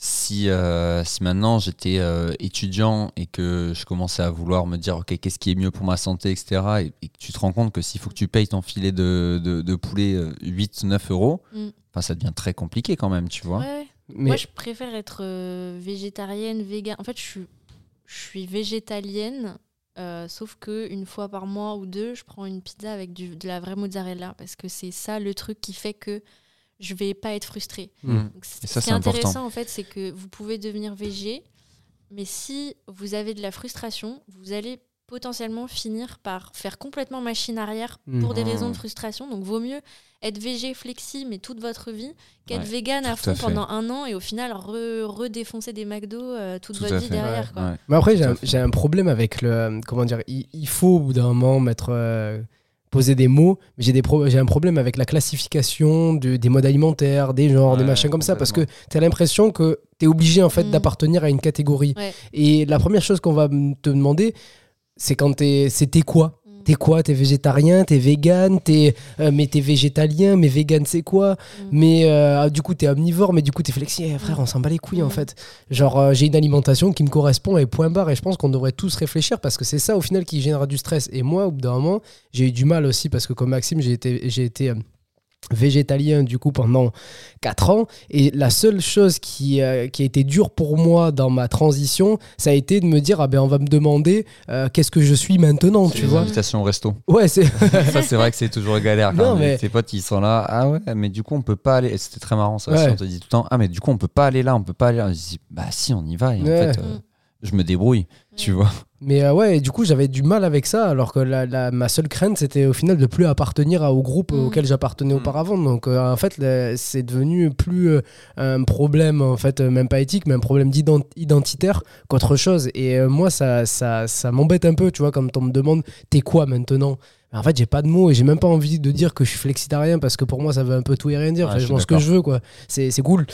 si, euh, si maintenant j'étais euh, étudiant et que je commençais à vouloir me dire, OK, qu'est-ce qui est mieux pour ma santé, etc., et, et que tu te rends compte que s'il faut que tu payes ton filet de, de, de poulet 8-9 euros, Mm. enfin, ça devient très compliqué quand même, tu vois. Ouais. Mais Moi, je préfère être euh, végétarienne, vegan. En fait, je suis, je suis végétalienne, euh, sauf que une fois par mois ou deux, je prends une pizza avec du, de la vraie mozzarella parce que c'est ça le truc qui fait que je vais pas être frustrée. Mm. Donc, c- Et ça, ce qui est intéressant, important. en fait, c'est que vous pouvez devenir végé, mais si vous avez de la frustration, vous allez potentiellement finir par faire complètement machine arrière pour des Mhm. raisons de frustration. Donc vaut mieux être végé flexi mais toute votre vie qu'être Ouais, vegan à fond à pendant un an et au final re- redéfoncer des McDo euh, toute Tout votre vie fait. derrière. Quoi. Ouais. Mais après, j'ai un, problème avec le. Comment dire Il, il faut au bout d'un moment mettre. euh, poser des mots, mais j'ai des pro- j'ai un problème avec la classification de- des modes alimentaires, des genres, des machins comme ça, parce que tu as l'impression que tu es obligé en fait Mm. d'appartenir à une catégorie. Ouais. Et la première chose qu'on va te demander, c'est quand t'es, c'était quoi? T'es quoi? T'es végétarien? T'es vegan T'es, euh, mais t'es végétalien Mais vegan c'est quoi? Mm. Mais euh, du coup t'es omnivore Mais du coup t'es flexi Eh, Frère, on s'en bat les couilles en Mm. fait. Genre euh, j'ai une alimentation qui me correspond et point barre. Et je pense qu'on devrait tous réfléchir parce que c'est ça au final qui génère du stress. Et moi au bout d'un moment j'ai eu du mal aussi parce que comme Maxime j'ai été j'ai été végétalien du coup pendant 4 ans et la seule chose qui, euh, qui a été dure pour moi dans ma transition ça a été de me dire ah ben on va me demander euh, qu'est-ce que je suis maintenant tu C'est vois Invitation au resto. ouais c'est (laughs) ça, (laughs) c'est vrai que c'est toujours galère. Non, Quand mais- Tes potes, ils sont là. Ah ouais, mais du coup, on peut pas aller. Et C'était très marrant, ça. Ouais. On te dit tout le temps. Ah, mais du coup, on peut pas aller là, on peut pas aller là. Je dis, bah si, on y va. Et Ouais. en fait, euh, Mm. Je me débrouille. Tu vois. mais euh, ouais et du coup j'avais du mal avec ça alors que la, la- ma seule crainte c'était au final de plus appartenir à- au groupe Mm. auquel j'appartenais Mm. auparavant donc euh, en fait c'est devenu plus euh, un problème en fait euh, même pas éthique mais un problème identitaire qu'autre chose et euh, moi ça, ça, ça m'embête un peu tu vois quand on me demande t'es quoi maintenant? En fait, j'ai pas de mots et j'ai même pas envie de dire que je suis flexitarien parce que pour moi, ça veut un peu tout et rien dire. Enfin, je je mange ce que je veux, quoi. C'est c'est cool.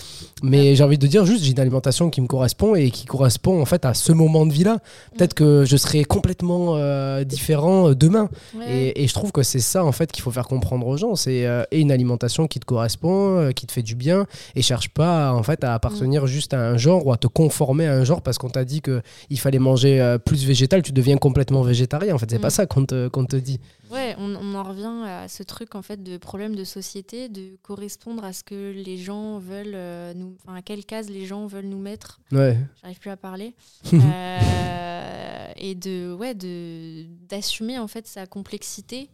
Mais j'ai envie de dire juste, j'ai une alimentation qui me correspond et qui correspond en fait à ce moment de vie-là. Peut-être que je serai complètement euh, différent euh, demain. Ouais. Et, et je trouve que c'est ça en fait qu'il faut faire comprendre aux gens. C'est euh, et une alimentation qui te correspond, euh, qui te fait du bien, et cherche pas en fait à appartenir juste à un genre ou à te conformer à un genre parce qu'on t'a dit que il fallait manger euh, plus végétal, tu deviens complètement végétarien. En fait, c'est Mm. pas ça qu'on te, qu'on te dit. Ouais, on, on en revient à ce truc en fait de problème de société, de correspondre à ce que les gens veulent euh, nous, enfin à quelle case les gens veulent nous mettre. Ouais. J'arrive plus à parler. (laughs) Euh, et de ouais de d'assumer en fait sa complexité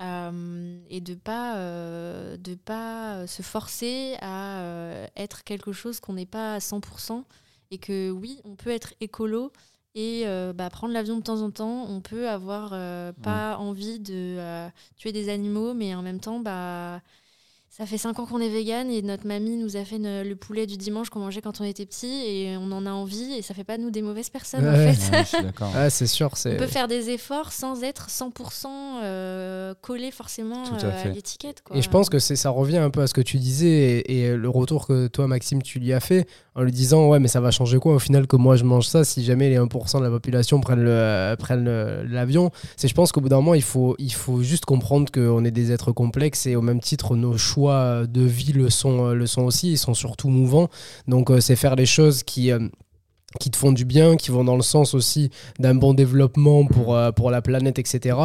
euh, et de pas de pas se forcer à être quelque chose qu'on n'est pas à 100% et que oui on peut être écolo et euh, bah, prendre l'avion de temps en temps on peut avoir euh, pas envie de euh, tuer des animaux mais en même temps bah ça fait 5 ans qu'on est vegan et notre mamie nous a fait le poulet du dimanche qu'on mangeait quand on était petit et on en a envie et ça fait pas de nous des mauvaises personnes Ouais. en fait. Ouais, je suis d'accord. Ah, c'est sûr. On peut faire des efforts sans être 100% euh, collé forcément Tout à euh, à l'étiquette. quoi. Et je pense que c'est ça revient un peu à ce que tu disais et, et le retour que toi, Maxime, tu lui as fait en lui disant Ouais, mais ça va changer quoi au final que moi je mange ça si jamais les 1% de la population prennent le- euh, l'avion C'est je pense qu'au bout d'un moment, il faut, il faut juste comprendre qu'on est des êtres complexes et au même titre, nos choix de vie le sont, euh, le sont aussi. Ils sont surtout mouvants. Donc, euh, c'est faire les choses qui. Qui te font du bien, qui vont dans le sens aussi d'un bon développement pour, euh, pour la planète, etc.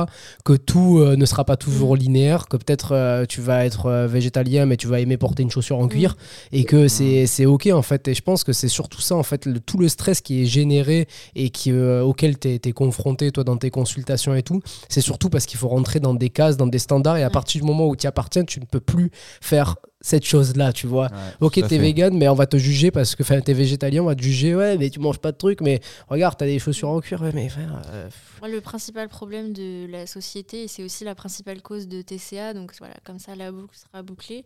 Que tout euh, ne sera pas toujours linéaire, que peut-être euh, tu vas être euh, végétalien, mais tu vas aimer porter une chaussure en cuir, et que c'est c'est ok en fait. Et je pense que c'est surtout ça en fait, le- tout le stress qui est généré et qui, euh, auquel tu es, confronté toi dans tes consultations et tout, c'est surtout parce qu'il faut rentrer dans des cases, dans des standards, et à partir du moment où tu y appartiens, tu ne peux plus faire cette chose-là, tu vois. Ouais, Ok, t'es vegan, mais on va te juger parce que, enfin, t'es végétalien, on va te juger, ouais, mais tu manges pas de trucs, mais regarde, t'as des chaussures en cuir, ouais, mais frère, euh, Moi, le principal problème de la société, et c'est aussi la principale cause de TCA, donc voilà, comme ça la boucle sera bouclée,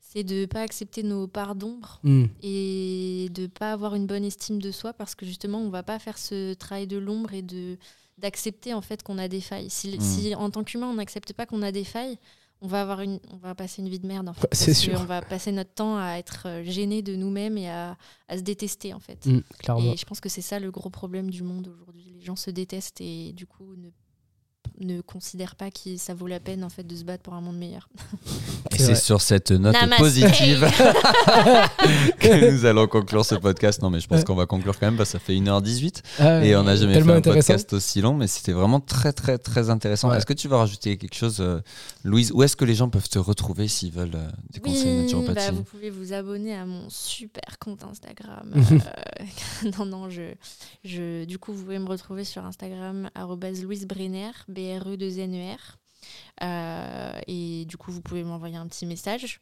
c'est de ne pas accepter nos parts d'ombre hmm, et de pas avoir une bonne estime de soi parce que justement on va pas faire ce travail de l'ombre et de d'accepter en fait qu'on a des failles. Si, Mm. si en tant qu'humain on n'accepte pas qu'on a des failles, on va avoir une on va passer une vie de merde en fait. C'est sûr. On va passer notre temps à être euh, gêné de nous-mêmes et à, à se détester en fait. hmm, clairement. Et je pense que c'est ça le gros problème du monde aujourd'hui. Les gens se détestent et du coup ne ne considèrent pas que ça vaut la peine en fait de se battre pour un monde meilleur. Et C'est sur cette note Namaste. positive (laughs) que (laughs) nous allons conclure ce podcast. Non, mais je pense qu'on va conclure quand même parce que ça fait 1h18 Ah, et on n'a jamais fait un podcast aussi long, mais c'était vraiment très, très, très intéressant. Ouais. Est-ce que tu veux rajouter quelque chose, euh, Louise? Où est-ce que les gens peuvent te retrouver s'ils veulent euh, des conseils de naturopathie? bah, vous pouvez vous abonner à mon super compte Instagram. (laughs) Euh, non, non, je, je, du coup, vous pouvez me retrouver sur Instagram, Louise Brenner, B-R-E-2-N-E-R. Euh, et du coup, vous pouvez m'envoyer un petit message.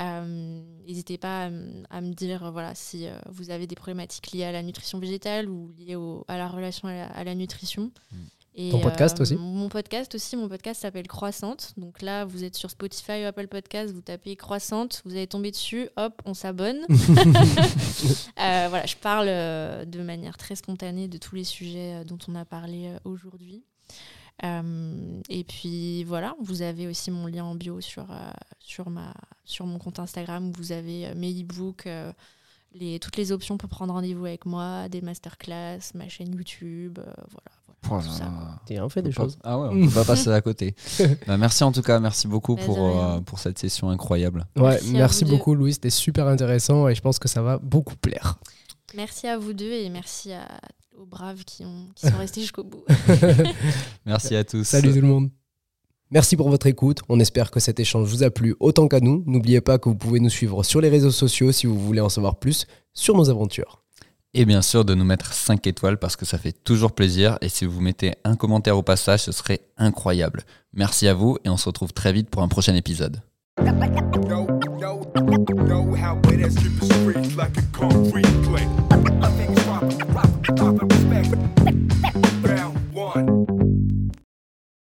Euh, N'hésitez pas à, m- à me dire euh, voilà, si euh, vous avez des problématiques liées à la nutrition végétale ou liées au- à la relation à la, à la nutrition. Mm. Et, Ton podcast aussi Mon podcast aussi, mon podcast s'appelle Croissante. Donc là, vous êtes sur Spotify ou Apple Podcast, vous tapez Croissante, vous allez tomber dessus, hop, on s'abonne. (laughs) Euh, voilà, je parle euh, de manière très spontanée de tous les sujets euh, dont on a parlé euh, aujourd'hui. Euh, et puis voilà, vous avez aussi mon lien en bio sur, euh, sur, ma, sur mon compte Instagram où vous avez euh, mes e-books, euh, les, toutes les options pour prendre rendez-vous avec moi, des masterclass, ma chaîne YouTube, euh, voilà. voilà Oh. Tiens, on fait des choses. Ah ouais, on peut pas (laughs) passer à côté. Bah, merci en tout cas, merci beaucoup Bah, pour, euh, pour cette session incroyable. Ouais, Merci deux. beaucoup, Louis. C'était super intéressant et je pense que ça va beaucoup plaire. Merci à vous deux et merci à- aux braves qui, ont, qui sont restés jusqu'au bout. (laughs) (laughs) Merci à tous. Salut tout le monde. Merci pour votre écoute. On espère que cet échange vous a plu autant qu'à nous. N'oubliez pas que vous pouvez nous suivre sur les réseaux sociaux si vous voulez en savoir plus sur nos aventures. Et bien sûr de nous mettre 5 étoiles parce que ça fait toujours plaisir. Et si vous mettez un commentaire au passage, ce serait incroyable. Merci à vous et on se retrouve très vite pour un prochain épisode. Know, know, know how it is, keep it straight like a concrete clay. Pop it,